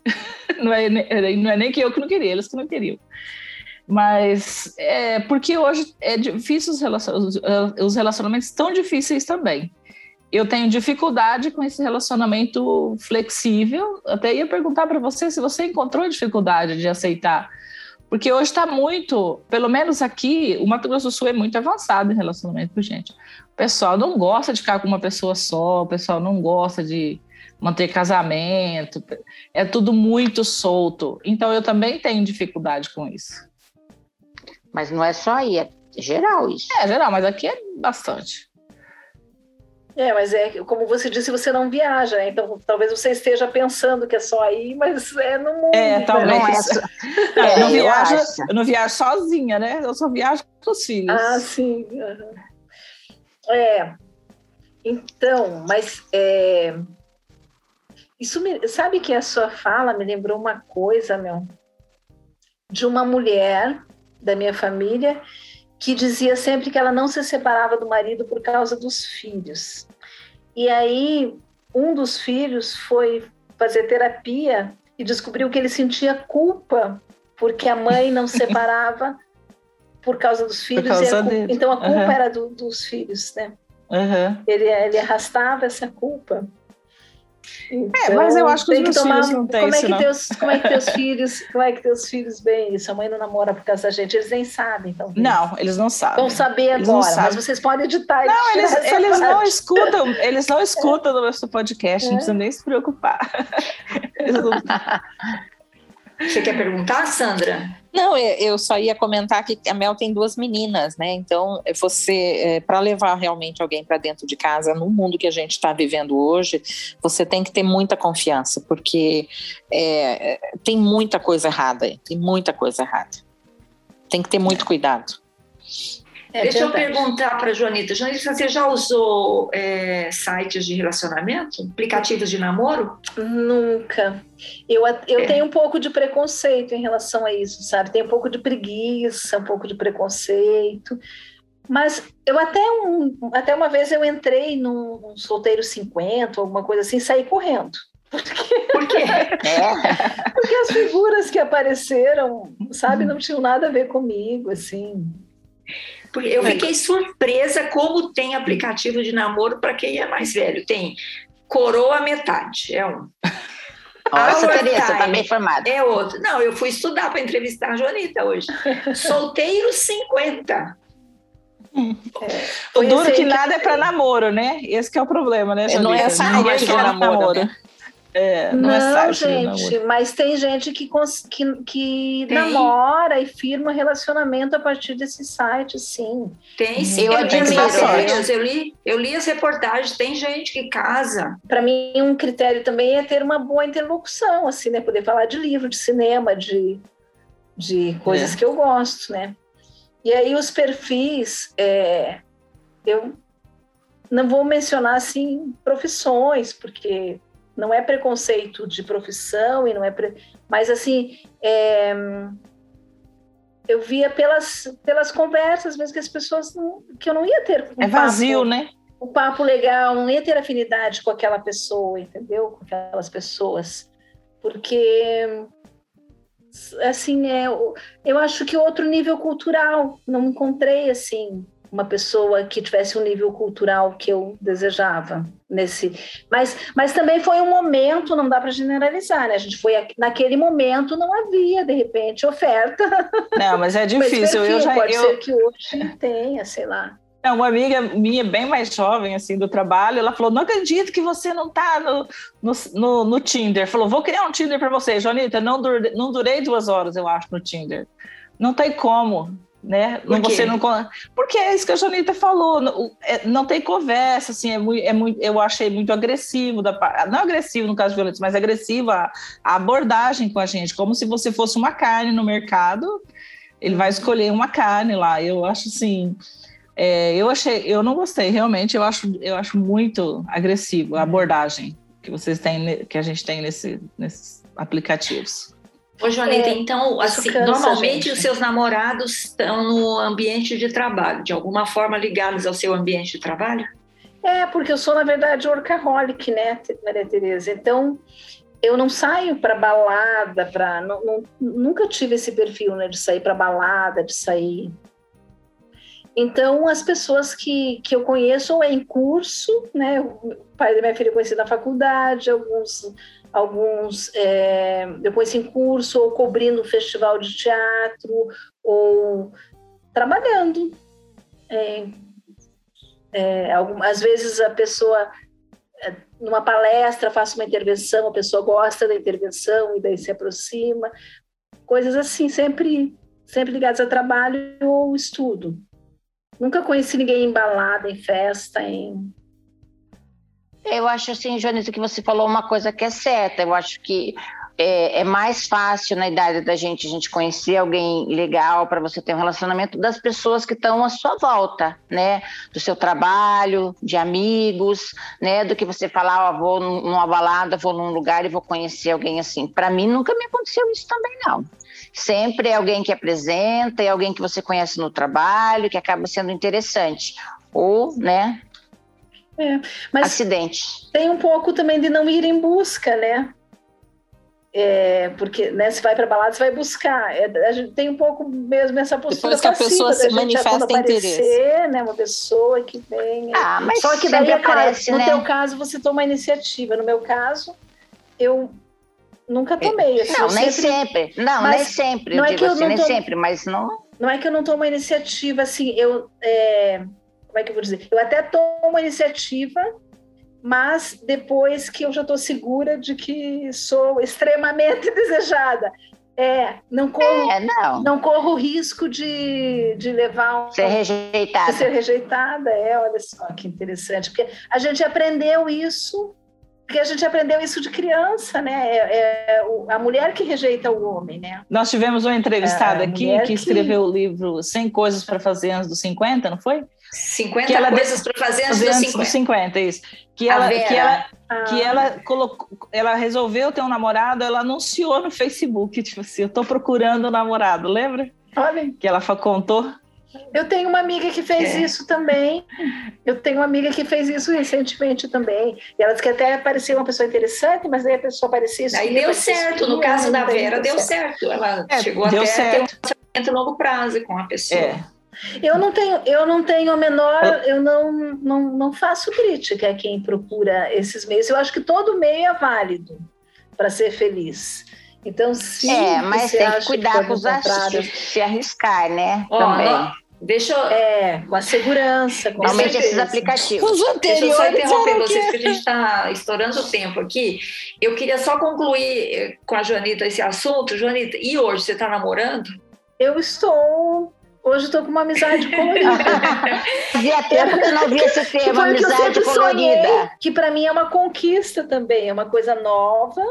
<laughs> Não é, não é nem que eu que não queria, eles que não queriam. Mas é porque hoje é difícil os, relacionamentos, os relacionamentos tão difíceis também. Eu tenho dificuldade com esse relacionamento flexível. Até ia perguntar para você se você encontrou dificuldade de aceitar porque hoje está muito, pelo menos aqui, o Mato Grosso do Sul é muito avançado em relacionamento com gente. O pessoal não gosta de ficar com uma pessoa só, o pessoal não gosta de manter casamento, é tudo muito solto. Então eu também tenho dificuldade com isso. Mas não é só aí, é geral isso. É geral, mas aqui é bastante. É, mas é como você disse, você não viaja, né? Então talvez você esteja pensando que é só aí, mas é no mundo. É, talvez. Não, é só... é, eu, não viajo, eu não viajo sozinha, né? Eu só viajo com os filhos. Ah, sim. Uhum. É. Então, mas é... isso me... sabe que a sua fala me lembrou uma coisa, meu, de uma mulher da minha família que dizia sempre que ela não se separava do marido por causa dos filhos. E aí, um dos filhos foi fazer terapia e descobriu que ele sentia culpa porque a mãe não <laughs> separava por causa dos filhos. causa a então a culpa Uhum. era do- dos filhos, né? Uhum. Ele, ele arrastava essa culpa. É, mas eu acho que os meus tomar- filhos não têm como é isso, que não. Teus, como é que teus filhos, como é que teus filhos veem isso? A mãe não namora por causa da gente, eles nem sabem, então. Não, eles não sabem. Vão saber Eles não agora, mas vocês podem editar. Não, eles, essa eles não escutam, eles não escutam no nosso podcast, não É. precisa nem se preocupar. <laughs> Você quer perguntar, Sandra? Não, eu só ia comentar que a Mel tem duas meninas, né? Então, você, para levar realmente alguém para dentro de casa, no mundo que a gente está vivendo hoje, você tem que ter muita confiança, porque é, é, tem muita coisa errada, tem muita coisa errada. Tem que ter muito cuidado. É Deixa eu verdade. perguntar para a Joanita. Joanita, você já usou é, sites de relacionamento? Aplicativos de namoro? Nunca. Eu, eu É. tenho um pouco de preconceito em relação a isso, sabe? Tenho um pouco de preguiça, um pouco de preconceito. Mas eu até, um, até uma vez eu entrei num, solteiro 50, alguma coisa assim, e saí correndo. Por quê? É, <laughs> Porque as figuras que apareceram, sabe, não tinham nada a ver comigo, assim. Porque eu fiquei surpresa como tem aplicativo de namoro para quem é mais velho. Tem coroa metade, é um. Nossa, Our Tereza, você tá time. bem informada. É outro. Não, eu fui estudar para entrevistar a Joanita hoje. <laughs> Solteiro 50. O Foi duro esse que nada é para namoro, né? Esse que é o problema, né? É, não é Janita? site Ninguém de quer namoro, né? É, não, Não, é de gente, namoro. mas tem gente que, que, que Tem. namora e firma relacionamento a partir desse site, sim. Tem sim. Eu li admiro eu li, eu li as reportagens. Tem gente que casa. Para mim, um critério também é ter uma boa interlocução, assim, né? Poder falar de livro, de cinema, de, de coisas É. que eu gosto, né? E aí os perfis, é, eu não vou mencionar assim profissões, porque não é preconceito de profissão e não é, pre- mas assim é, eu via pelas pelas conversas mesmo que as pessoas não- que eu não ia ter um É vazio, papo, né? um papo legal, não ia ter afinidade com aquela pessoa, entendeu? Com aquelas pessoas, porque assim é, eu- eu acho que outro nível cultural, não encontrei assim uma pessoa que tivesse um nível cultural que eu desejava nesse, mas mas também foi um momento, não dá para generalizar, né? A gente foi naquele momento não havia de repente oferta, Não, mas é <laughs> difícil. Eu já, pode eu, ser que hoje tenha, sei lá. É, uma amiga minha, bem mais jovem, assim, do trabalho, ela falou: Não acredito que você não tá no, no, no, no Tinder. Falou: Vou criar um Tinder para você. Jonita, não, dur, não durei duas horas, eu acho, no Tinder. Não tem como, né? Por você não, porque é isso que a Jonita falou. Não, é- não tem conversa, assim, é muito, é muito, eu achei muito agressivo, da, não agressivo no caso de violência, mas agressiva a, abordagem com a gente, como se você fosse uma carne no mercado. Ele vai escolher uma carne lá. Eu acho assim. É, eu achei, eu não gostei, realmente, eu acho, eu acho muito agressivo a abordagem que vocês têm, que a gente tem nesse, nesses aplicativos. Ô, Joanita, É, então, assim, cansa, normalmente gente. os seus namorados estão no ambiente de trabalho, de alguma forma ligados ao seu ambiente de trabalho? É, porque eu sou, na verdade, workaholic, né, Maria Tereza? Então, eu não saio para balada, não- nunca tive esse perfil né, de sair para balada, de sair. Então, as pessoas que, que eu conheço ou é em curso, né? O pai da minha filha eu conheci na faculdade, alguns, alguns é, conheci em curso, ou cobrindo festival de teatro, ou trabalhando. É, é, algum- às vezes a pessoa, é, numa palestra, faça uma intervenção, a pessoa gosta da intervenção e daí se aproxima. Coisas assim, sempre, sempre ligadas a trabalho ou estudo. Nunca conheci ninguém em balada, em festa, em. Eu acho assim, Joanita, que você falou uma coisa que é certa. Eu acho que é, é mais fácil na idade da gente a gente conhecer alguém legal para você ter um relacionamento das pessoas que estão à sua volta, né? Do seu trabalho, de amigos, né? Do que você falar, ó, vou num- numa balada, vou num lugar e vou conhecer alguém assim. Para mim nunca me aconteceu isso também não. Sempre é alguém que apresenta, é alguém que você conhece no trabalho, que acaba sendo interessante. Ou, né? Mas Acidente. tem um pouco também de não ir em busca, né? É, porque né, se vai para balada, você vai buscar. É, a gente tem um pouco mesmo essa postura Depois que a pessoa se manifesta interesse. Né, uma pessoa que vem. Ah, mas Só que daí, aparece, no né? teu caso, você toma a iniciativa. No meu caso, eu nunca tomei. Assim, Não, eu nem sempre, sempre. Não, Mas nem sempre. não eu é que eu assim, não nem sempre, mas não. Não é que eu não tomo a iniciativa, assim, eu. é, como é que eu vou dizer? Eu até tomo a iniciativa, mas depois que eu já estou segura de que sou extremamente <laughs> desejada. É, não corro, É, não. não corro o risco de, de levar um, Ser rejeitada. de ser rejeitada. É, olha só que interessante. Porque a gente aprendeu isso, porque a gente aprendeu isso de criança, né? É, é a mulher que rejeita o homem, né? Nós tivemos uma entrevistada É, aqui que que- escreveu o livro 100 Coisas para Fazer Antes dos 50, não foi? 50 Que ela coisas para fazer antes dos antes 50. dos 50, isso. Que A ela, Vera. que ela, Ah, que ela colocou, ela resolveu ter um namorado, ela anunciou no Facebook, tipo assim, eu tô procurando um namorado, lembra? olha, Que ela contou. Eu tenho uma amiga que fez É. isso também. Eu tenho uma amiga que fez isso recentemente também. E ela disse que até parecia uma pessoa interessante, mas aí a pessoa parecia Aí deu certo. No caso da Vera, deu certo. Ela É, chegou deu até a ter um certo. relacionamento longo prazo com a pessoa. É. Eu não tenho, eu não tenho a menor, eu não, não, não faço crítica a quem procura esses meios. Eu acho que todo meio é válido para ser feliz. Então, se É, mas você tem que cuidar com os artistas, se arriscar, né? Ó, Também. deixa eu. É, com a segurança, com Principalmente esses certeza. aplicativos. Os Deixa eu só anteriores interromper vocês, que- porque a gente está estourando o tempo aqui. Eu queria só concluir eh, com a Joanita esse assunto. Joanita, e hoje você está namorando? Eu estou. Hoje estou com uma amizade <laughs> colorida. Fazia tempo que não via esse <laughs> termo, que eu amizade sempre sonhei, colorida. que para mim é uma conquista também, é uma coisa nova.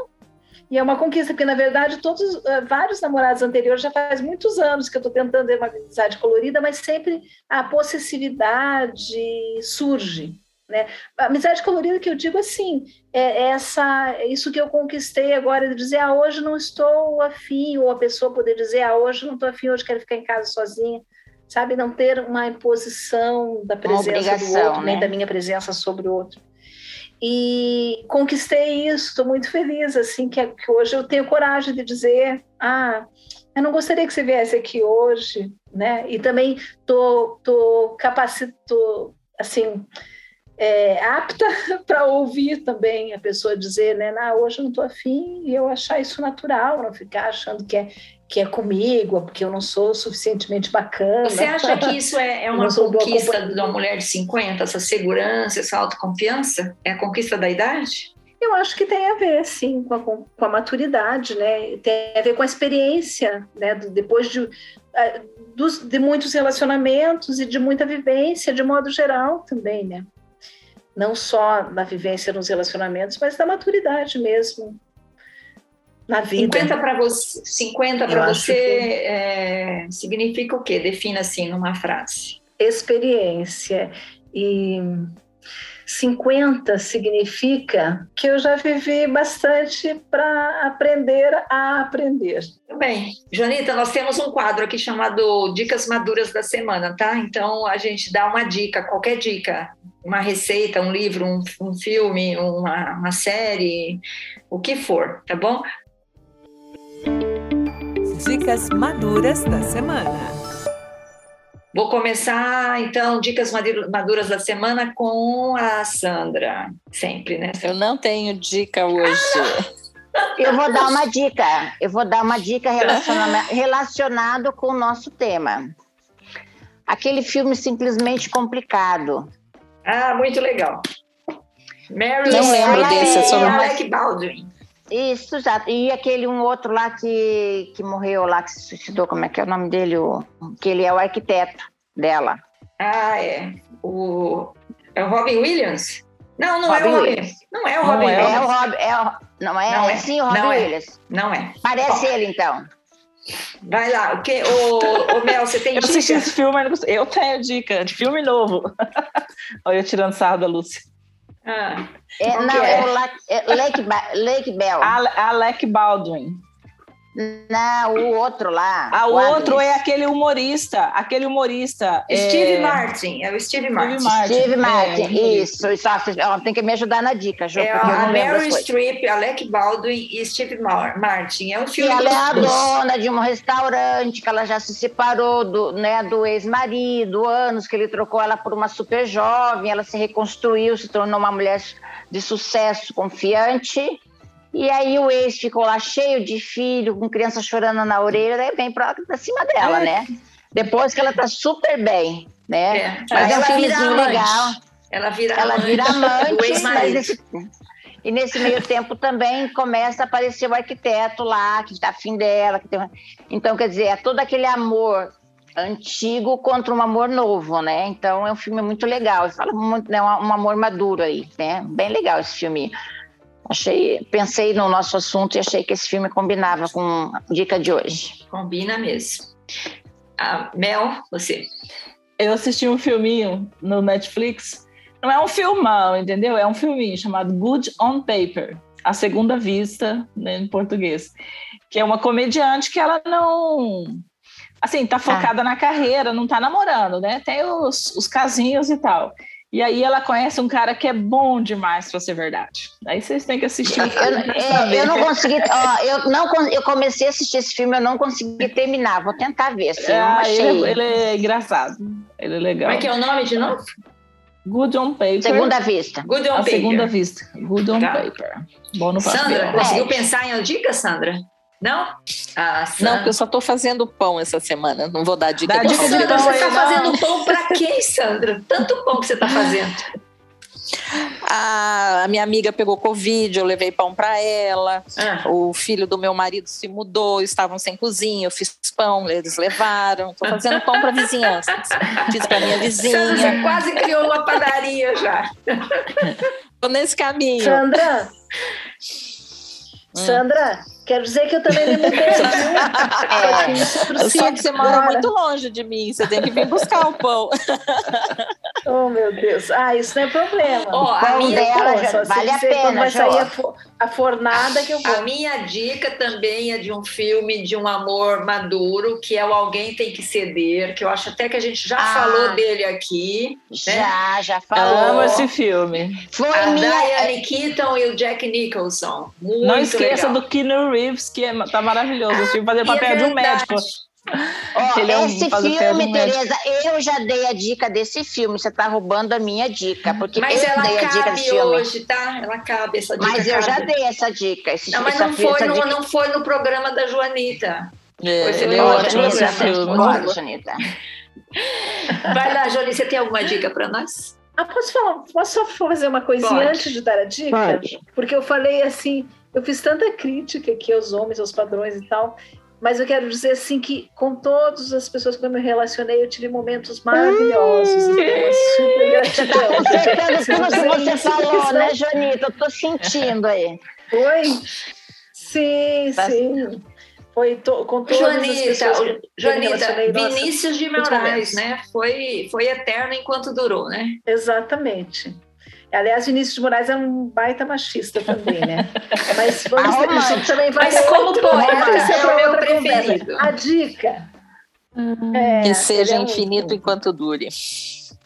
E é uma conquista, porque na verdade todos, eh, vários namorados anteriores já faz muitos anos que eu estou tentando ter uma amizade colorida, mas sempre a possessividade surge. Né? A amizade colorida que eu digo assim, é essa, é isso que eu conquistei agora de dizer, ah, hoje não estou afim, ou a pessoa poder dizer, ah, hoje não estou afim, hoje quero ficar em casa sozinha, sabe? Não ter uma imposição da presença do outro, nem né? da minha presença sobre o outro. E conquistei isso, estou muito feliz, assim, que, que hoje eu tenho coragem de dizer, ah, eu não gostaria que você viesse aqui hoje, né? E também tô, tô capacito, assim, é, apta <laughs> para ouvir também a pessoa dizer, né? Ah, hoje eu não estou afim e eu achar isso natural, não ficar achando que é, que é comigo, porque eu não sou suficientemente bacana. Você acha que isso é, é <laughs> uma conquista de uma mulher de 50, essa segurança, essa autoconfiança? É a conquista da idade? Eu acho que tem a ver, sim, com a, com a maturidade, né? Tem a ver com a experiência, né? Depois de, dos, de muitos relacionamentos e de muita vivência, de modo geral também, né? Não só na vivência nos relacionamentos, mas da maturidade mesmo na vida. 50 para você, 50 Eu para acho você que- é, significa o quê? Defina assim numa frase. experiência. E 50 significa que eu já vivi bastante para aprender a aprender. Muito bem. Joanita, nós temos um quadro aqui chamado Dicas Maduras da Semana, tá? Então a gente dá uma dica, qualquer dica, uma receita, um livro, um, um filme, uma, uma série, o que for, tá bom? Dicas maduras da semana. Vou começar, então, Dicas Madu- Maduras da Semana com a Sandra, sempre, né? Eu não tenho dica hoje. <laughs> Eu vou dar uma dica. Eu vou dar uma dica relaciona- relacionado com o nosso tema. Aquele filme simplesmente complicado. Ah, muito legal. Mary Não lembro desse, é- é Alec Baldwin. Isso já. E aquele um outro lá que, que morreu lá, que se suicidou, como é que é o nome dele? O, que ele é o arquiteto dela. Ah, é. O, é o Robin Williams? Não, não é Robin o Robin. Williams. Não é o Não Robin é. É o Williams. Rob, é o, não é? Não é. Sim, o Robin Não é. Williams. Não é. Parece ele, então. Vai lá. O que, o, o Mel, você tem <laughs> Eu assisti dica? esse filme, mas não gostei. eu tenho dica de filme novo. <laughs> Olha eu tirando sarro da Lúcia. Ah, É, não, é, é? o La- é Lake, Ba- Lake Bell. Alec Baldwin. Não, o outro lá. Ah, o o outro é aquele humorista, aquele humorista. Steve é... Martin, é o Steve Martin. Steve Martin. É, isso. isso ó, tem que me ajudar na dica, Ju, É a Meryl. Streep, Alec Baldwin e Steve Mar- Martin. É um E filme ela é a dona de um restaurante que ela já se separou do, né, do ex-marido, anos que ele trocou ela por uma super jovem, ela se reconstruiu, se tornou uma mulher de sucesso, confiante. E aí o ex ficou lá cheio de filho, com criança chorando na orelha, daí vem pra, pra cima dela, É. né? Depois que ela tá super bem, né? É, Mas é um filmezinho amante. legal. Ela vira Ela amante vira amante, mas nesse, e nesse meio tempo também começa a aparecer o arquiteto lá, que está afim dela. Que tem... uma- Então, quer dizer, é todo aquele amor antigo contra um amor novo, né? Então é um filme muito legal. Fala muito, né? Um, um amor maduro aí, né? Bem legal esse filme. Achei, pensei no nosso assunto e achei que esse filme combinava com a dica de hoje. Combina mesmo. Ah, Mel, você. Eu assisti um filminho no Netflix. Não é um filmão, entendeu? É um filminho chamado Good on Paper, A Segunda Vista, né, em português. Que é uma comediante que ela não. Assim, tá focada na carreira, não tá namorando, né? Tem os, os casinhos e tal. E aí ela conhece um cara que é bom demais para ser verdade. Aí vocês têm que assistir o Eu, filme pra é, eu não consegui, ó, eu não eu comecei a assistir esse filme, eu não consegui terminar. Vou tentar ver, assim, eu não Ah, achei. ele, ele é engraçado. Ele é legal. Como é que é o nome de novo? Good on Paper. Segunda vista. Good on A Paper. segunda vista. Good on Tá. Paper. Bom no Sandra, papel. conseguiu É. pensar em dica, Sandra? Não? Ah, Não, porque eu só estou fazendo pão essa semana. Não vou dar dica Dá de dica pão. de Sandra, pão você aí, está não. fazendo pão para quem, Sandra? Tanto pão que você está fazendo. A minha amiga pegou Covid, eu levei pão para ela. Ah, O filho do meu marido se mudou, estavam sem cozinha, eu fiz pão, eles levaram. Estou fazendo pão para vizinhança. Fiz para minha Sandra, você vizinha. quase criou uma padaria já. Estou nesse caminho. Sandra, Hum. Sandra, quero dizer que eu também me mudei, <laughs> É. viu? Só que você mora muito longe de mim, você tem que vir buscar o pão. <laughs> Oh, meu Deus. Ah, isso não é problema. Ó, a minha, dela Pô, já só se vale a pena, vai sair a, a fornada que eu a vou. minha dica também é de um filme de um amor maduro, que é o Alguém Tem Que Ceder, que eu acho até que a gente já Ah. falou dele aqui. Já, já Eu falou. amo esse filme. Foi A minha. Diane Keaton e o Jack Nicholson. Muito não esqueça legal. do Keanu Reeves, que é, tá maravilhoso. Eu tive que fazer <laughs> o é papel de um médico. Ele é um- esse filme, um médico. Tereza, eu já dei a dica desse filme. Você tá roubando a minha dica, porque Mas eu ela dei a dica cabe desse filme. hoje, tá? Ela cabe, essa dica Mas eu já cabe. dei essa dica. Esse, Não, mas essa, não foi, essa no, dica. não foi no programa da Joanita. É, leu é a ótimo Janita? esse filme. Janita. <laughs> Vai lá, Jolie, você tem alguma dica para nós? Ah, posso falar? Posso só fazer uma coisinha Pode. antes de dar a dica? Pode. Porque eu falei assim, eu fiz tanta crítica aqui aos homens, aos padrões e tal, mas eu quero dizer assim que com todas as pessoas com quem eu me relacionei, eu tive momentos maravilhosos. Então, é super gratidão. Acertando tudo que você falou, né, Janita? Eu tô sentindo aí. Foi? Sim, Tá- sim. Foi to- com todas as Joanita, pessoas que eu me Joanita, relacionei. nossa, Vinícius de Moraes, né? Foi, foi eterno enquanto durou, né? Exatamente. Aliás, Vinícius de Moraes é um baita machista também, né? Mas vamos Ah, isso romântico. também vai Mas como outro- poeta, vai ser é pra o meu outra conversa. preferido. A dica. é, Que seja é um- infinito enquanto dure.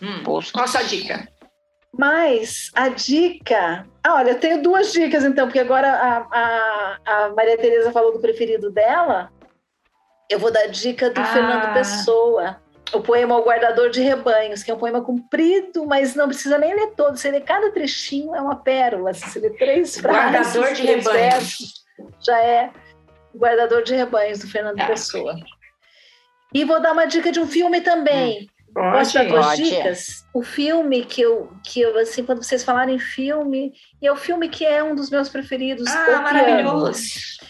Hum. Poxa. Qual a sua dica? Mas a dica. Ah, olha, eu tenho duas dicas então, porque agora a, a, a Maria Tereza falou do preferido dela. Eu vou dar a dica do Ah. Fernando Pessoa. O poema O Guardador de Rebanhos, que é um poema comprido, mas não precisa nem ler todo. Você lê cada trechinho, é uma pérola. Se você lê três frases, Guardador de três Rebanhos. versos, já é O Guardador de Rebanhos, do Fernando Tá. Pessoa. E vou dar uma dica de um filme também. Posso dar duas dicas? O filme que eu, que eu, assim, quando vocês falarem filme, e é o filme que é um dos meus preferidos. Ah, maravilhoso.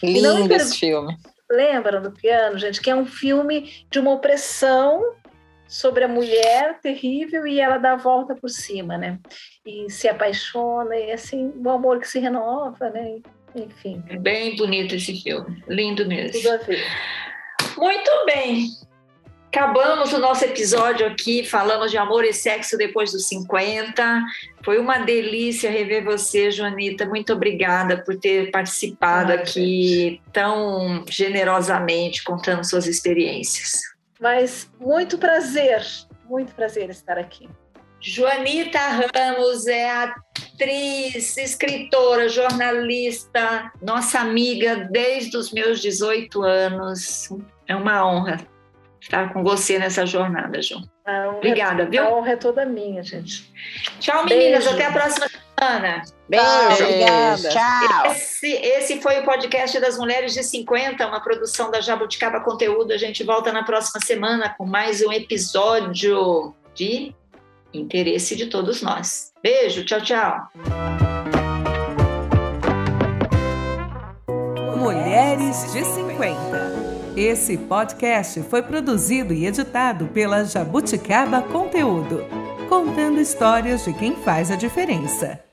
Lindo esse filme. Lembram do piano, gente? Que é um filme de uma opressão sobre a mulher terrível e ela dá a volta por cima, né? E se apaixona, e assim, o amor que se renova, né? Enfim, É Bem bonito esse filme. Lindo mesmo. tudo a ver. Muito bem. Acabamos o nosso episódio aqui, falamos de amor e sexo depois dos 50. Foi uma delícia rever você, Joanita. Muito obrigada por ter participado aqui gente. tão generosamente, contando suas experiências. Mas muito prazer, muito prazer estar aqui. Joanita Ramos é atriz, escritora, jornalista, nossa amiga desde os meus 18 anos. É uma honra estar com você nessa jornada, João. Obrigada, viu? A honra é toda minha, gente. Tchau, meninas. Beijo. Até a próxima semana. Beijo. Obrigada. Tchau. Esse, esse foi o podcast das Mulheres de 50, uma produção da Jabuticaba Conteúdo. A gente volta na próxima semana com mais um episódio de interesse de todos nós. Beijo. Tchau, tchau. Mulheres de 50. Esse podcast foi produzido e editado pela Jabuticaba Conteúdo, contando histórias de quem faz a diferença.